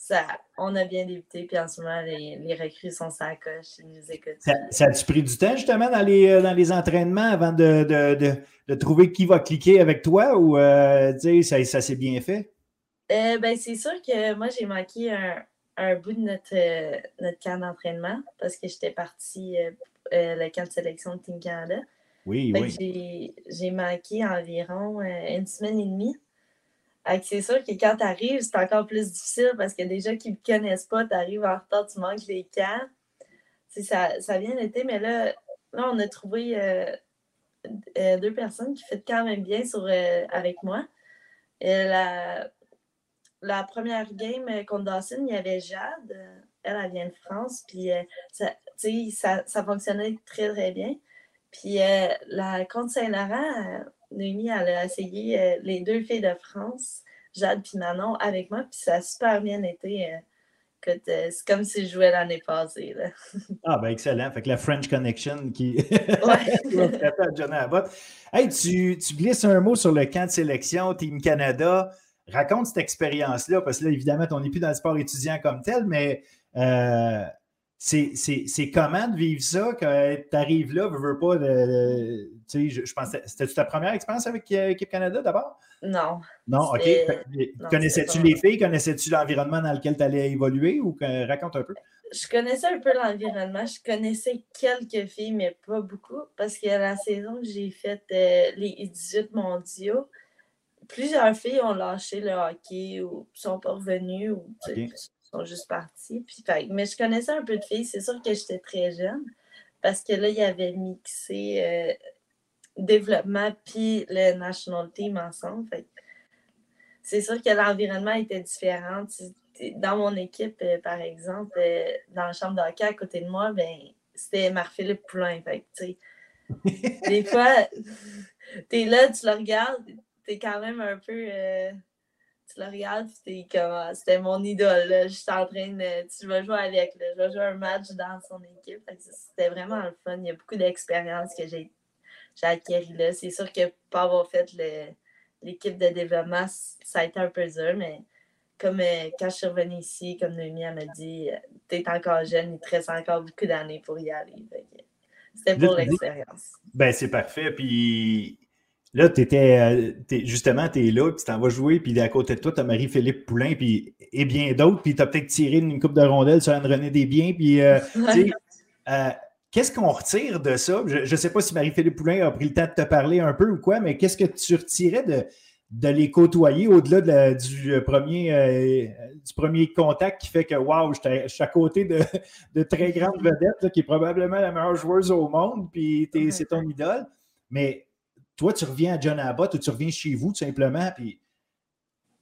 ça, on a bien débuté. Puis en ce moment, les, les recrues sont sa coche. Ils nous écoutent. Ça, ça a-tu pris du temps, justement, dans les, euh, dans les entraînements avant de, de, de, de trouver qui va cliquer avec toi ou euh, ça, ça s'est bien fait? Euh, ben, c'est sûr que moi, j'ai manqué un, un bout de notre, euh, notre camp d'entraînement parce que j'étais partie le camp de sélection de Team Canada. Oui, oui. J'ai manqué environ une semaine et demie. C'est sûr que quand tu arrives, c'est encore plus difficile parce que déjà qu'ils ne te connaissent pas, tu arrives en retard, tu manques les camps. Ça, ça vient l'été, mais là, là, on a trouvé deux personnes qui font quand même bien sur, avec moi. la, la première game euh, contre Dawson, il y avait Jade. Euh, elle, elle vient de France. Puis, euh, ça, ça, ça, fonctionnait très, très bien. Puis, la contre Saint-Laurent, Noémie, elle a essayé les deux filles de France, Jade et Manon, avec moi. Puis, ça a super bien été. c'est comme si je jouais l'année passée. ah, ben excellent. Fait que la French Connection qui. ouais. hey, tu, tu glisses un mot sur le camp de sélection Team Canada raconte cette expérience-là, parce que là, évidemment, on n'est plus dans le sport étudiant comme tel, mais euh, c'est comment de vivre ça quand tu arrives là, veux, veux pas de, tu sais, je, c'était ta première expérience avec euh, Équipe Canada d'abord? Non. Non, OK. Connaissais-tu les filles? Connaissais-tu l'environnement dans lequel tu allais évoluer ou raconte un peu? Je connaissais un peu l'environnement. Je connaissais quelques filles, mais pas beaucoup, parce que la saison que j'ai faite euh, les 18 mondiaux, plusieurs filles ont lâché le hockey ou sont pas revenues ou sont juste parties. Puis, mais je connaissais un peu de filles. C'est sûr que j'étais très jeune parce que là, il y avait mixé euh, développement puis le national team ensemble. c'est sûr que l'environnement était différent. Dans mon équipe, euh, par exemple, euh, dans la chambre de hockey à côté de moi, ben, c'était Marc-Philippe Poulain. des fois, tu es là, tu le regardes, t'es quand même un peu. Euh, puis comme. Ah, c'était mon idole, là. Je suis en train de. Tu vas jouer avec, là. Je vais jouer un match dans son équipe. C'était vraiment le fun. Il y a beaucoup d'expérience que j'ai acquis là. C'est sûr que pas avoir fait l'équipe de développement, ça a été un peu dur, mais comme euh, quand je suis revenue ici, comme Noémie m'a dit, euh, t'es encore jeune, il te reste encore beaucoup d'années pour y aller. C'était pour l'expérience. Ben, c'est parfait. Puis Là, tu étais, euh, justement, tu es là, puis tu t'en vas jouer, puis à côté de toi, tu as Marie-Philippe Poulain, puis, et bien d'autres, puis tu as peut-être tiré une coupe de rondelles sur Anne-Renée Desbiens, puis, euh, euh, qu'est-ce qu'on retire de ça? Je ne sais pas si Marie-Philippe Poulain a pris le temps de te parler un peu ou quoi, mais qu'est-ce que tu retirais de, de les côtoyer au-delà du, premier, du premier contact qui fait que, waouh, je suis à côté de, de très grandes vedettes, qui est probablement la meilleure joueuse au monde, puis c'est ton idole. Mais toi, tu reviens à John Abbott ou tu reviens chez vous, tout simplement, puis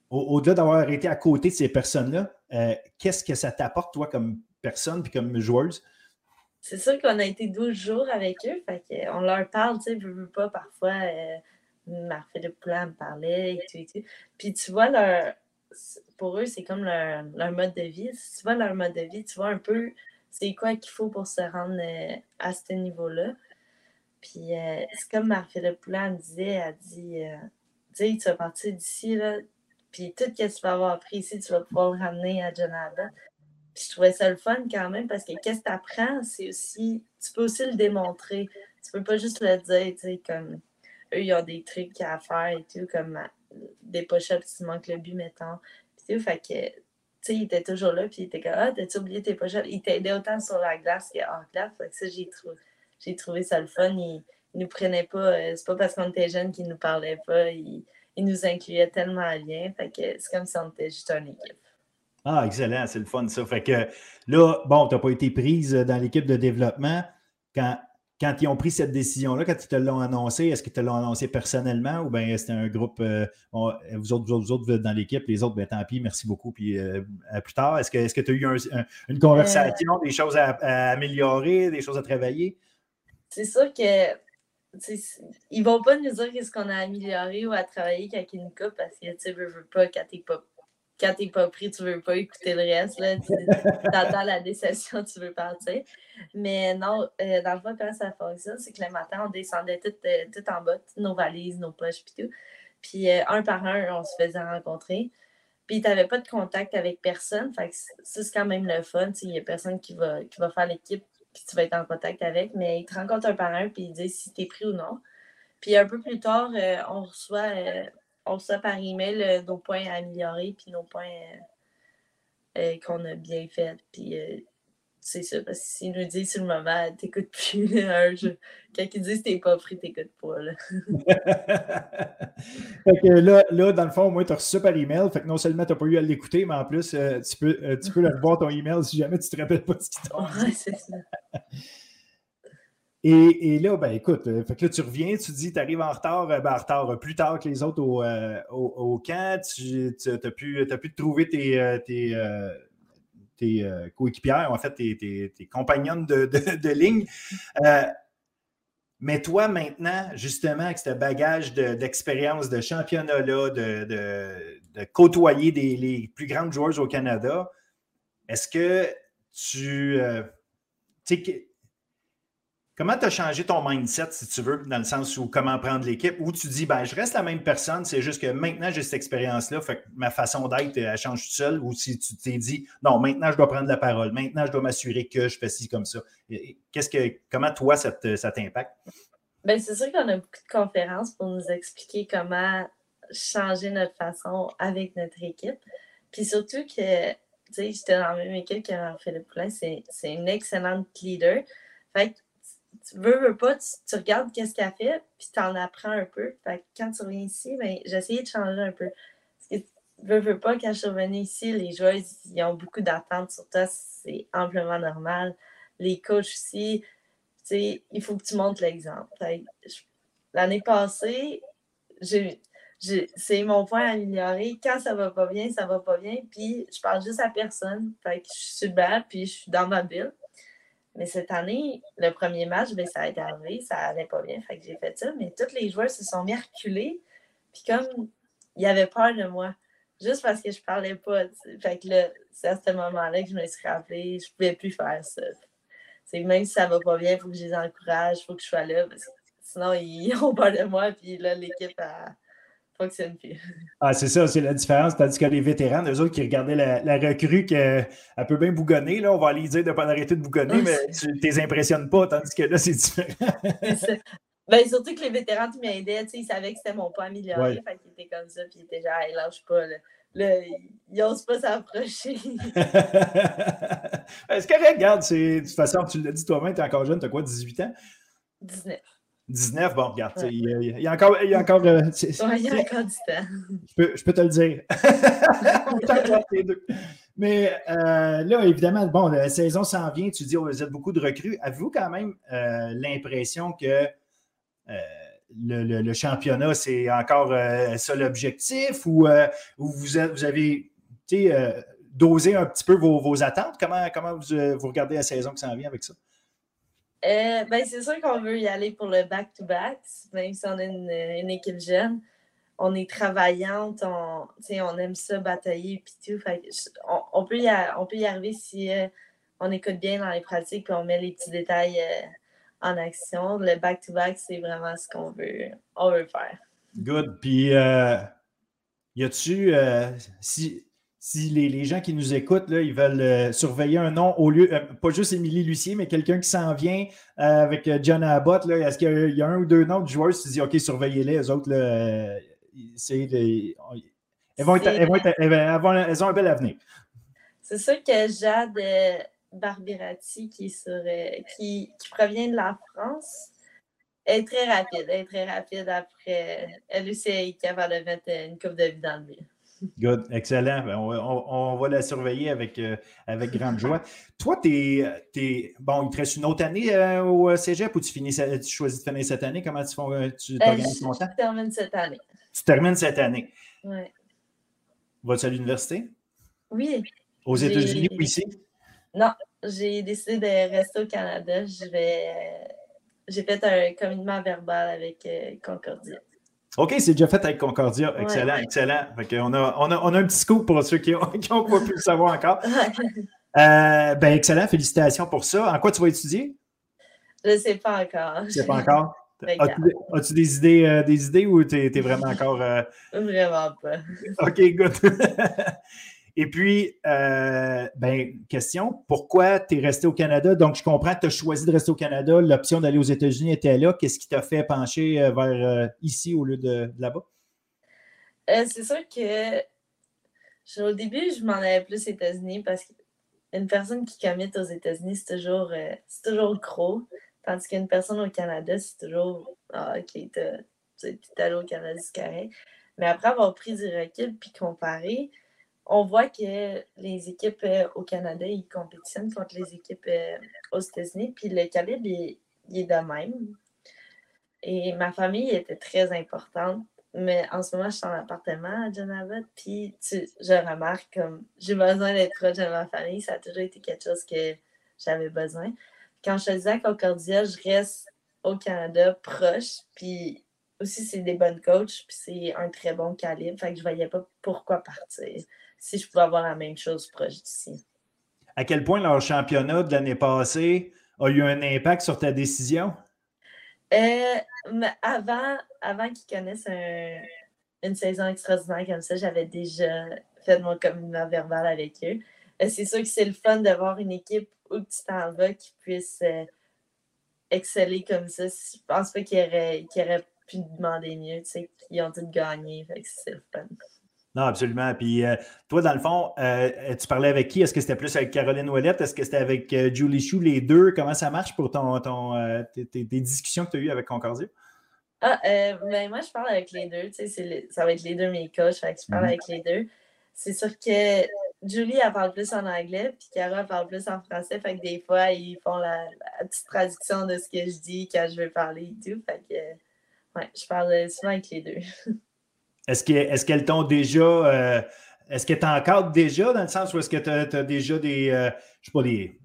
au-delà d'avoir été à côté de ces personnes-là, euh, qu'est-ce que ça t'apporte, toi, comme personne puis comme joueuse? C'est sûr qu'on a été 12 jours avec eux, fait on leur parle, tu sais, je veux pas, parfois, euh, Marc-Philippe Poulin me parlait et tout, et tout. Puis tu vois, leur, pour eux, c'est comme leur, mode de vie. Si tu vois leur mode de vie, tu vois un peu c'est quoi qu'il faut pour se rendre euh, à ce niveau-là. Puis euh, c'est comme Marie-Philippe Poulin disait, elle dit, euh, tu tu vas partir d'ici, là, puis tout ce que tu vas avoir appris ici, tu vas pouvoir le ramener à Jonathan. Puis je trouvais ça le fun quand même parce que qu'est-ce que tu apprends, c'est aussi, tu peux aussi le démontrer. Tu peux pas juste le dire, tu sais, comme eux, ils ont des trucs à faire et tout, comme euh, des push-ups, tu manques le but, mettons. Puis tout, fait que, tu sais, il était toujours là, puis il était comme, ah, t'as-tu oublié tes push-ups? Il t'aidait autant sur la glace qu'en glace, fait ça, j'ai trouvé j'ai trouvé ça le fun. Ils, ne nous prenaient pas, euh, c'est pas parce qu'on était jeunes qu'ils nous parlaient pas. Ils, nous incluaient tellement bien. Fait que c'est comme si on était juste une équipe. Ah, excellent, c'est le fun ça. Fait que là, bon, tu n'as pas été prise dans l'équipe de développement. Quand, quand ils ont pris cette décision-là, quand ils te l'ont annoncé, est-ce qu'ils te l'ont annoncé personnellement ou bien c'était un groupe, euh, vous, autres, vous, autres, vous êtes dans l'équipe, les autres, ben, tant pis, merci beaucoup, puis euh, à plus tard. Est-ce que tu as eu une conversation, des choses à, améliorer, des choses à travailler? C'est sûr que ils vont pas nous dire qu'est-ce qu'on a amélioré ou à travailler quand nous coupent parce que tu veux, veux pas quand t'es pas quand t'es pas pris, tu veux pas écouter le reste. Là, tu attends la déception, tu veux partir. Mais non, euh, dans le fond, comment ça fonctionne, c'est que le matin, on descendait tout, euh, tout en bas, nos valises, nos poches, puis tout. Puis euh, un par un, on se faisait rencontrer. Puis tu n'avais pas de contact avec personne. Fait que ça, c'est quand même le fun. Il n'y a personne qui va, qui va faire l'équipe puis tu vas être en contact avec. Mais ils te rencontrent un par un puis ils disent si tu es pris ou non. Puis un peu plus tard, on reçoit on reçoit par email nos points à améliorer puis nos points qu'on a bien fait. Puis c'est ça, parce que s'ils nous disent sur le moment, t'écoutes plus, quand ils disent t'es pas pris, t'écoutes pas. Là. fait que là, là, dans le fond, moi, tu as reçu ça par email. Fait que non seulement tu n'as pas eu à l'écouter, mais en plus, euh, tu peux, euh, tu peux le voir ton email si jamais tu te rappelles pas de ce qui t'a Ouais, c'est ça. Et, et, là, ben écoute, euh, fait que là, tu reviens, tu dis, tu arrives en retard, ben, en retard, plus tard que les autres au, au, au camp, tu as, pu, as pu trouver tes, tes, tes euh, coéquipières, en fait, tes, tes, compagnonnes de, ligne. Euh, mais toi, maintenant, justement, avec ce bagage d'expérience de, championnat-là, de, côtoyer des, les plus grandes joueuses au Canada, est-ce que tu. Euh, Comment tu as changé ton mindset, si tu veux, dans le sens où comment prendre l'équipe, où tu dis, ben, je reste la même personne, c'est juste que maintenant j'ai cette expérience-là, fait que ma façon d'être, elle change toute seule, ou si tu t'es dit, non, maintenant je dois prendre la parole, maintenant je dois m'assurer que je fais ci comme ça. Qu'est-ce que, comment toi, ça t'impacte? Ben, c'est sûr qu'on a beaucoup de conférences pour nous expliquer comment changer notre façon avec notre équipe. Puis surtout que, tu sais, j'étais dans la même équipe que Philippe Poulin, c'est une excellente leader. Fait tu veux, veux pas, tu, regardes qu'est-ce qu'elle fait, puis tu en apprends un peu. Fait quand tu reviens ici, ben, j'ai essayé de changer un peu. Parce que veux, veux pas, quand je suis revenue ici, les joueurs, ils ont beaucoup d'attentes sur toi, c'est amplement normal. Les coachs aussi, tu sais, il faut que tu montres l'exemple. L'année passée, j'ai c'est mon point à améliorer. Quand ça va pas bien, ça va pas bien. Puis je parle juste à personne. Fait que je suis belle, puis je suis dans ma bulle. Mais cette année, le premier match, ben, ça a été arrivé, ça allait pas bien, fait que j'ai fait ça. Mais tous les joueurs se sont mis à reculer. Puis comme ils avaient peur de moi, juste parce que je parlais pas. Fait que là, c'est à ce moment-là que je me suis rappelé, je pouvais plus faire ça. C'est même si ça va pas bien, il faut que je les encourage, il faut que je sois là. Parce que sinon, ils ont peur de moi, puis là, l'équipe a fonctionne plus. Ah, c'est ça, c'est la différence. Tandis que les vétérans, eux autres qui regardaient la, la recrue qu'elle peut bien bougonner, là, on va aller dire de ne pas arrêter de bougonner, mais tu ne les impressionnes pas, tandis que là, c'est différent. Ben, surtout que les vétérans qui m'aidaient, ils savaient que c'était mon pas amélioré, ouais. fait qu'ils étaient comme ça, puis ils étaient genre, hey, lâche pas, là. Là, ils n'osent pas s'approcher. c'est correct, regarde, de toute façon, tu l'as dit toi-même, tu es encore jeune, tu as quoi, 18 ans? 19. 19, bon, regarde, il, y a, encore. Il y a encore, euh, il y a encore du temps. Je peux, je peux te le dire. Mais euh, là, évidemment, bon, la saison s'en vient, tu dis, oh, vous êtes beaucoup de recrues. Avez-vous quand même euh, l'impression que le, le, championnat, c'est encore ça l'objectif ou, ou vous, vous, avez dosé un petit peu vos, vos attentes? Comment, comment vous, vous regardez la saison qui s'en vient avec ça? Euh, ben, c'est sûr qu'on veut y aller pour le back-to-back, même si on est une, équipe jeune. On est travaillante, on, on aime ça batailler et tout. on, peut y on peut y arriver si euh, on écoute bien dans les pratiques et on met les petits détails euh, en action. Le back-to-back, c'est vraiment ce qu'on veut, on veut faire. Good. Puis, y a-tu, si, si les, gens qui nous écoutent, là, ils veulent euh, surveiller un nom au lieu, euh, pas juste Émilie Lucier, mais quelqu'un qui s'en vient euh, avec John Abbott, est-ce qu'il y, a un ou deux noms de joueurs, tu dis, OK, surveillez-les, eux autres, là, elles, vont elles, ont un bel avenir. C'est sûr que Jade Barbirati, qui, qui, qui, provient de la France, est très rapide. Elle est très rapide après. Elle aussi est capable de mettre une coupe de vie dans le mur. Good, excellent. Ben, on, va la surveiller avec, euh, avec grande joie. Toi, tu es, Bon, il te reste une autre année euh, au cégep ou tu, finis, tu choisis de finir cette année? Comment tu, tu t'organises ton temps? Je termine cette année. Tu termines cette année? Oui. Vas-tu à l'université? Oui. Aux États-Unis ou ici? Non, j'ai décidé de rester au Canada. Je vais. J'ai fait un commitment verbal avec Concordia. OK, c'est déjà fait avec Concordia. Excellent, excellent. on, a, on, a, on, a, un petit scoop pour ceux qui n'ont pas pu le savoir encore. Euh, ben, excellent, félicitations pour ça. En quoi tu vas étudier? Je ne sais pas encore. Tu ne sais pas encore? As-tu des idées, euh, des idées ou tu es, vraiment encore. Euh? Vraiment pas. OK, good. Et puis, euh, ben, question, pourquoi tu es resté au Canada? Donc, je comprends tu as choisi de rester au Canada. L'option d'aller aux États-Unis était là. Qu'est-ce qui t'a fait pencher euh, vers euh, ici au lieu de, là-bas? c'est sûr que au début, je m'en allais plus aux États-Unis parce qu'une personne qui commit aux États-Unis, c'est toujours, c'est toujours gros. Tandis qu'une personne au Canada, c'est toujours Ah, ok, tu es allé au Canada, c'est carré. Mais après avoir pris du recul puis comparé, on voit que les équipes euh, au Canada, ils compétitionnent contre les équipes euh, aux États-Unis, puis le calibre, il, est de même. Et ma famille était très importante, mais en ce moment, je suis en appartement à Geneva, puis je remarque comme j'ai besoin d'être proche de ma famille, ça a toujours été quelque chose que j'avais besoin. Quand je disais à Concordia, je reste au Canada proche, puis aussi c'est des bonnes coachs, puis c'est un très bon calibre, fait que je voyais pas pourquoi partir si je pouvais avoir la même chose proche d'ici. À quel point leur championnat de l'année passée a eu un impact sur ta décision? Euh, avant avant qu'ils connaissent une saison extraordinaire comme ça, j'avais déjà fait mon communiqué verbal avec eux. Euh, c'est sûr que c'est le fun d'avoir une équipe où tu t'en vas qui puisse euh, exceller comme ça. Je pense pas qu'ils auraient, pu demander mieux. Ils ont tout gagné. C'est le fun. Non, absolument. Puis euh, toi, dans le fond, euh, tu parlais avec qui? Est-ce que c'était plus avec Caroline Ouellette? Est-ce que c'était avec euh, Julie Chou, les deux? Comment ça marche pour ton, ton tes, discussions que tu as eues avec Concordia? Ah, ben moi, je parle avec les deux. Tu sais, ça va être les deux mes coachs. Fait que je parle mhm. avec les deux. C'est sûr que Julie, elle parle plus en anglais, puis Cara, parle plus en français. Fait que des fois, ils font la, petite traduction de ce que je dis quand je veux parler et tout. Fait que, ouais, je parle souvent avec les deux. Est-ce qu'elles t'ont déjà. Euh, est-ce qu'elles t'encadrent déjà dans le sens où est-ce que tu as, déjà des. Euh, je sais pas, des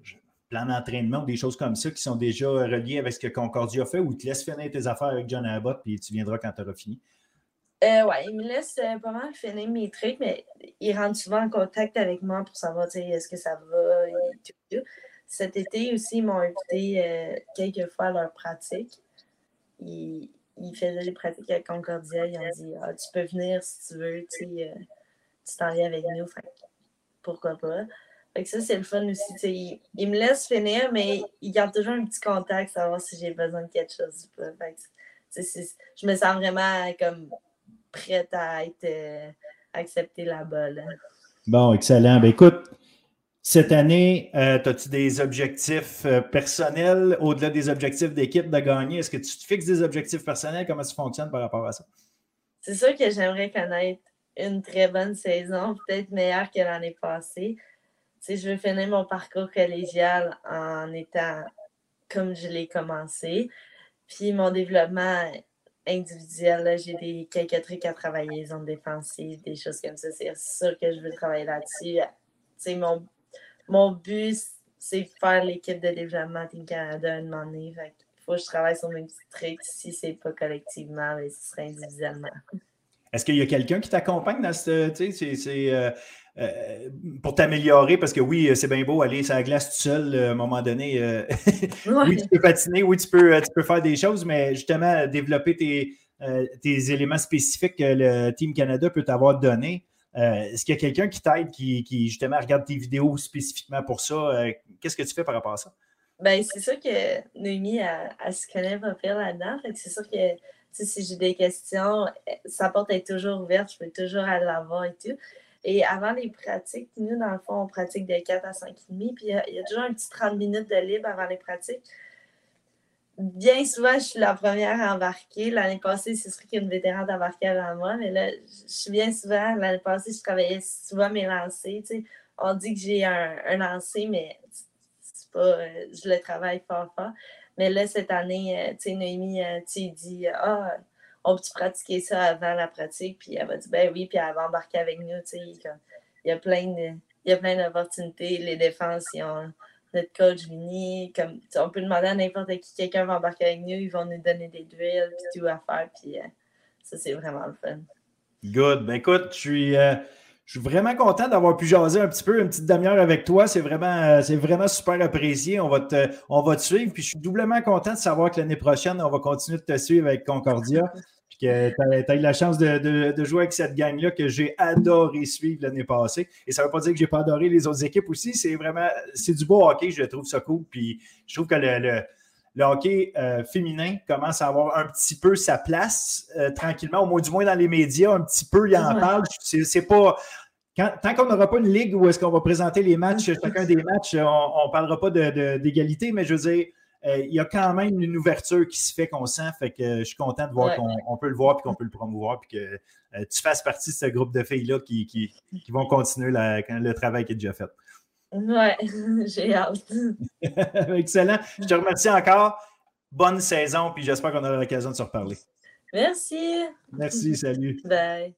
plans d'entraînement ou des choses comme ça qui sont déjà reliés avec ce que Concordia fait ou tu laisses finir tes affaires avec John Abbott puis tu viendras quand tu auras fini? Euh, oui, il me laisse pas mal finir mes trucs, mais il rentre souvent en contact avec moi pour savoir est-ce que ça va et tout. Cet été aussi, ils m'ont invité quelques fois à leur pratique. Ils, il faisait des pratiques avec Concordia. Ils ont dit ah, Tu peux venir si tu veux, tu euh, t'en viens avec nous. pourquoi pas? Fait que ça, c'est le fun aussi. Il, me laisse finir, mais il garde toujours un petit contact, savoir si j'ai besoin de quelque chose ou pas. je me sens vraiment comme prête à être euh, acceptée là-bas. Bon, excellent. Ben, écoute, cette année, euh, as-tu des objectifs euh, personnels au-delà des objectifs d'équipe de gagner? Est-ce que tu te fixes des objectifs personnels? Comment ça fonctionne par rapport à ça? C'est sûr que j'aimerais connaître une très bonne saison, peut-être meilleure que l'année passée. Tu je veux finir mon parcours collégial en étant comme je l'ai commencé. Puis mon développement individuel, j'ai des quelques trucs à travailler, zone défensive, des choses comme ça. C'est sûr que je veux travailler là-dessus. Mon mon but, c'est faire l'équipe de développement Team Canada un moment donné. il faut que je travaille sur mes petits trucs. Si ce n'est pas collectivement, mais ce serait individuellement. Est-ce qu'il y a quelqu'un qui t'accompagne dans ce. C'est, euh, euh, pour t'améliorer, parce que oui, c'est bien beau aller sur la glace tout seul à un moment donné. Euh, oui, tu peux patiner, oui, tu peux, tu peux faire des choses, mais justement, développer tes, tes éléments spécifiques que le Team Canada peut t'avoir donné. Euh, est-ce qu'il y a quelqu'un qui t'aide, qui, justement regarde tes vidéos spécifiquement pour ça? Euh, qu'est-ce que tu fais par rapport à ça? Ben, c'est sûr que Noémie, elle, se connaît pas pire là-dedans. c'est sûr que si j'ai des questions, sa porte est toujours ouverte, je peux toujours aller la et tout. Et avant les pratiques, nous, dans le fond, on pratique de 4 à 5 et demi, puis il y, a toujours un petit 30 minutes de libre avant les pratiques. Bien souvent, je suis la première à embarquer. L'année passée, c'est sûr qu'il y a une vétérante embarquée avant moi, mais là, je suis bien souvent. L'année passée, je travaillais souvent mes lancers. On dit que j'ai un, un mais c'est pas, euh, je le travaille fort, fort. Mais là, cette année, euh, tu sais, Noémie, euh, dis Ah, on peut pratiquer ça avant la pratique? Puis elle va dire Ben oui, puis elle va embarquer avec nous. Tu sais, il y a plein. Il y a plein d'opportunités. Les défenses, ils ont notre coach Vinny. Comme, on peut demander à n'importe qui, quelqu'un va embarquer avec nous, ils vont nous donner des drills, puis tout à faire. Puis euh, ça, c'est vraiment le fun. Good. Ben écoute, je suis, euh, je suis vraiment content d'avoir pu jaser un petit peu, une petite demi-heure avec toi. C'est vraiment, euh, c'est vraiment super apprécié. On va, te, on va te suivre. Puis je suis doublement content de savoir que l'année prochaine, on va continuer de te suivre avec Concordia que tu as, eu la chance de, jouer avec cette gang-là que j'ai adoré suivre l'année passée. Et ça ne veut pas dire que je n'ai pas adoré les autres équipes aussi. C'est vraiment, c'est du beau hockey, je trouve ça cool. Puis je trouve que le, hockey euh, féminin commence à avoir un petit peu sa place euh, tranquillement, au moins du moins dans les médias, un petit peu, il en parle. C'est pas. tant qu'on n'aura pas une ligue où est-ce qu'on va présenter les matchs, chacun des matchs, on ne parlera pas d'égalité, mais je veux dire, il y a quand même une ouverture qui se fait qu'on sent. Fait que je suis content de voir qu'on peut le voir et qu'on peut le promouvoir puis que euh, tu fasses partie de ce groupe de filles-là qui, qui, vont continuer le travail qui est déjà fait. Ouais, j'ai hâte. Excellent. Je te remercie encore. Bonne saison, puis j'espère qu'on aura l'occasion de se reparler. Merci. Merci, salut. Bye.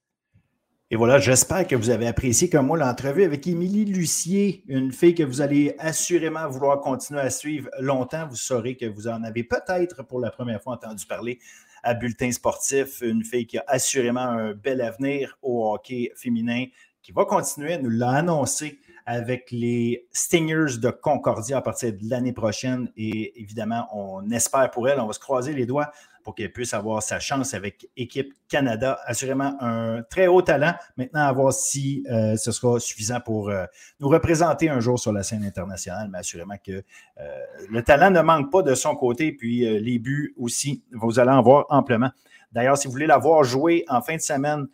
Et voilà, j'espère que vous avez apprécié comme moi l'entrevue avec Émilie Lucier, une fille que vous allez assurément vouloir continuer à suivre longtemps. Vous saurez que vous en avez peut-être pour la première fois entendu parler à Bulletin Sportif, une fille qui a assurément un bel avenir au hockey féminin, qui va continuer, nous l'a annoncé avec les Stingers de Concordia à partir de l'année prochaine. Et évidemment, on espère pour elle, on va se croiser les doigts pour qu'elle puisse avoir sa chance avec Équipe Canada. Assurément un très haut talent. Maintenant, à voir si euh, ce sera suffisant pour euh, nous représenter un jour sur la scène internationale, mais assurément que euh, le talent ne manque pas de son côté, puis les buts aussi, vous allez en voir amplement. D'ailleurs, si vous voulez la voir jouer en fin de semaine,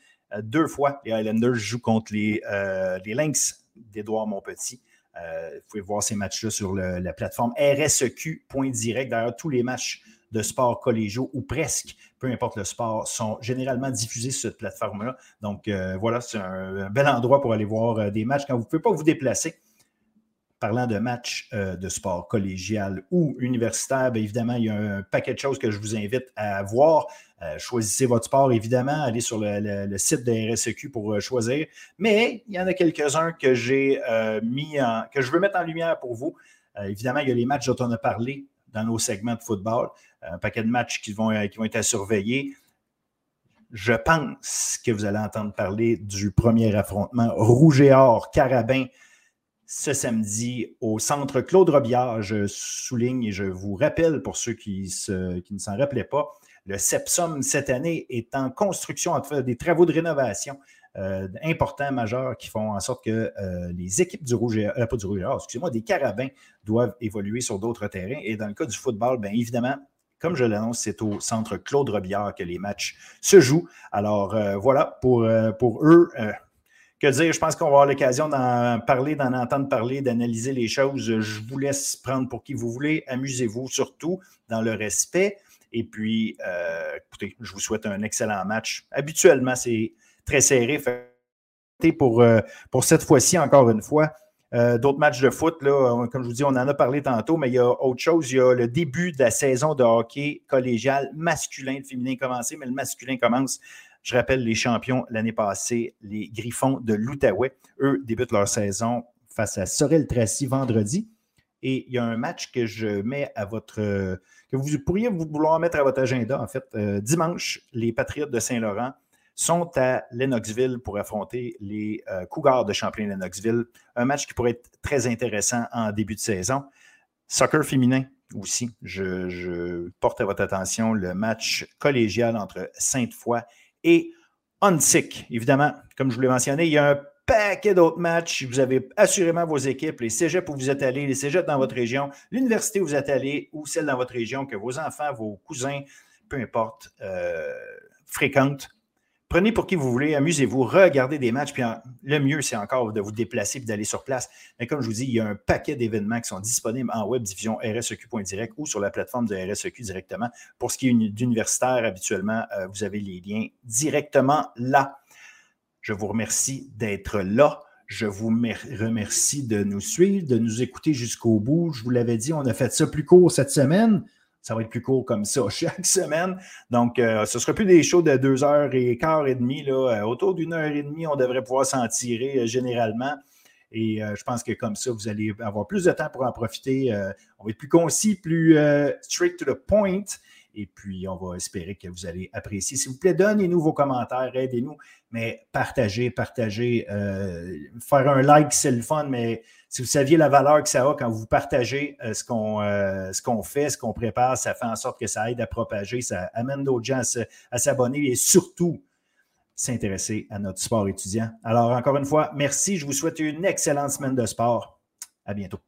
deux fois, les Highlanders jouent contre les, les Lynx d'Edouard Montpetit. vous pouvez voir ces matchs-là sur la plateforme RSEQ.direct. D'ailleurs, tous les matchs de sport collégiaux ou presque, peu importe le sport, sont généralement diffusés sur cette plateforme-là. Donc euh, voilà, c'est un, bel endroit pour aller voir euh, des matchs quand vous ne pouvez pas vous déplacer. Parlant de matchs euh, de sport collégial ou universitaire, bien évidemment, il y a un paquet de choses que je vous invite à voir. choisissez votre sport, évidemment. Allez sur le, site de RSEQ pour choisir. Mais il y en a quelques-uns que j'ai mis en, que je veux mettre en lumière pour vous. évidemment, il y a les matchs dont on a parlé dans nos segments de football un paquet de matchs qui vont, euh, qui vont être à surveiller. Je pense que vous allez entendre parler du premier affrontement Rouge et Or Carabin ce samedi au centre Claude Robillard. Je souligne et je vous rappelle pour ceux qui, ne s'en rappelaient pas, le SEPSOM cette année est en construction, en fait, des travaux de rénovation euh, importants, majeurs, qui font en sorte que euh, les équipes du Rouge et Or, pas du Rouge excusez-moi, des Carabins doivent évoluer sur d'autres terrains. Et dans le cas du football, bien évidemment, comme je l'annonce, c'est au centre Claude Robillard que les matchs se jouent. Alors euh, voilà, pour, euh, pour eux, euh, que dire, je pense qu'on va avoir l'occasion d'en parler, d'en entendre parler, d'analyser les choses. Je vous laisse prendre pour qui vous voulez. Amusez-vous surtout dans le respect. Et puis, écoutez, je vous souhaite un excellent match. Habituellement, c'est très serré. Pour, pour cette fois-ci, encore une fois, euh, d'autres matchs de foot, là, comme je vous dis, on en a parlé tantôt, mais il y a autre chose. Il y a le début de la saison de hockey collégial masculin. Le féminin commencé, mais le masculin commence. Je rappelle les champions l'année passée, les Griffons de l'Outaouais. Eux débutent leur saison face à Sorel-Tracy vendredi. Et il y a un match que je mets à votre. que vous pourriez vouloir mettre à votre agenda, en fait. Euh, dimanche, les Patriotes de Saint-Laurent sont à Lennoxville pour affronter les euh, Cougars de Champlain-Lennoxville. Un match qui pourrait être très intéressant en début de saison. Soccer féminin aussi. Je, porte à votre attention le match collégial entre Sainte-Foy et Huntsic. Évidemment, comme je vous l'ai mentionné, il y a un paquet d'autres matchs. Vous avez assurément vos équipes, les cégeps où vous êtes allés, les cégeps dans votre région, l'université où vous êtes allé ou celle dans votre région que vos enfants, vos cousins, peu importe, euh, fréquentent prenez pour qui vous voulez, amusez-vous, regardez des matchs, puis le mieux, c'est encore de vous déplacer et d'aller sur place. Mais comme je vous dis, il y a un paquet d'événements qui sont disponibles en web diffusion RSEQ.direct ou sur la plateforme de RSEQ directement. Pour ce qui est d'universitaire, habituellement, euh, vous avez les liens directement là. Je vous remercie d'être là. Je vous remercie de nous suivre, de nous écouter jusqu'au bout. Je vous l'avais dit, on a fait ça plus court cette semaine. Ça va être plus court comme ça chaque semaine. Donc, euh, ce ne sera plus des shows de deux heures et quart et demi. Là. Euh, autour d'une heure et demie, on devrait pouvoir s'en tirer euh, généralement. Et je pense que comme ça, vous allez avoir plus de temps pour en profiter. on va être plus concis, plus straight to the point. Et puis, on va espérer que vous allez apprécier. S'il vous plaît, donnez-nous vos commentaires, aidez-nous, mais partagez, partagez. faire un like, c'est le fun, mais si vous saviez la valeur que ça a quand vous partagez euh, euh, ce qu'on fait, ce qu'on prépare, ça fait en sorte que ça aide à propager, ça amène d'autres gens à s'abonner et surtout s'intéresser à notre sport étudiant. Alors, encore une fois, merci. Je vous souhaite une excellente semaine de sport. À bientôt.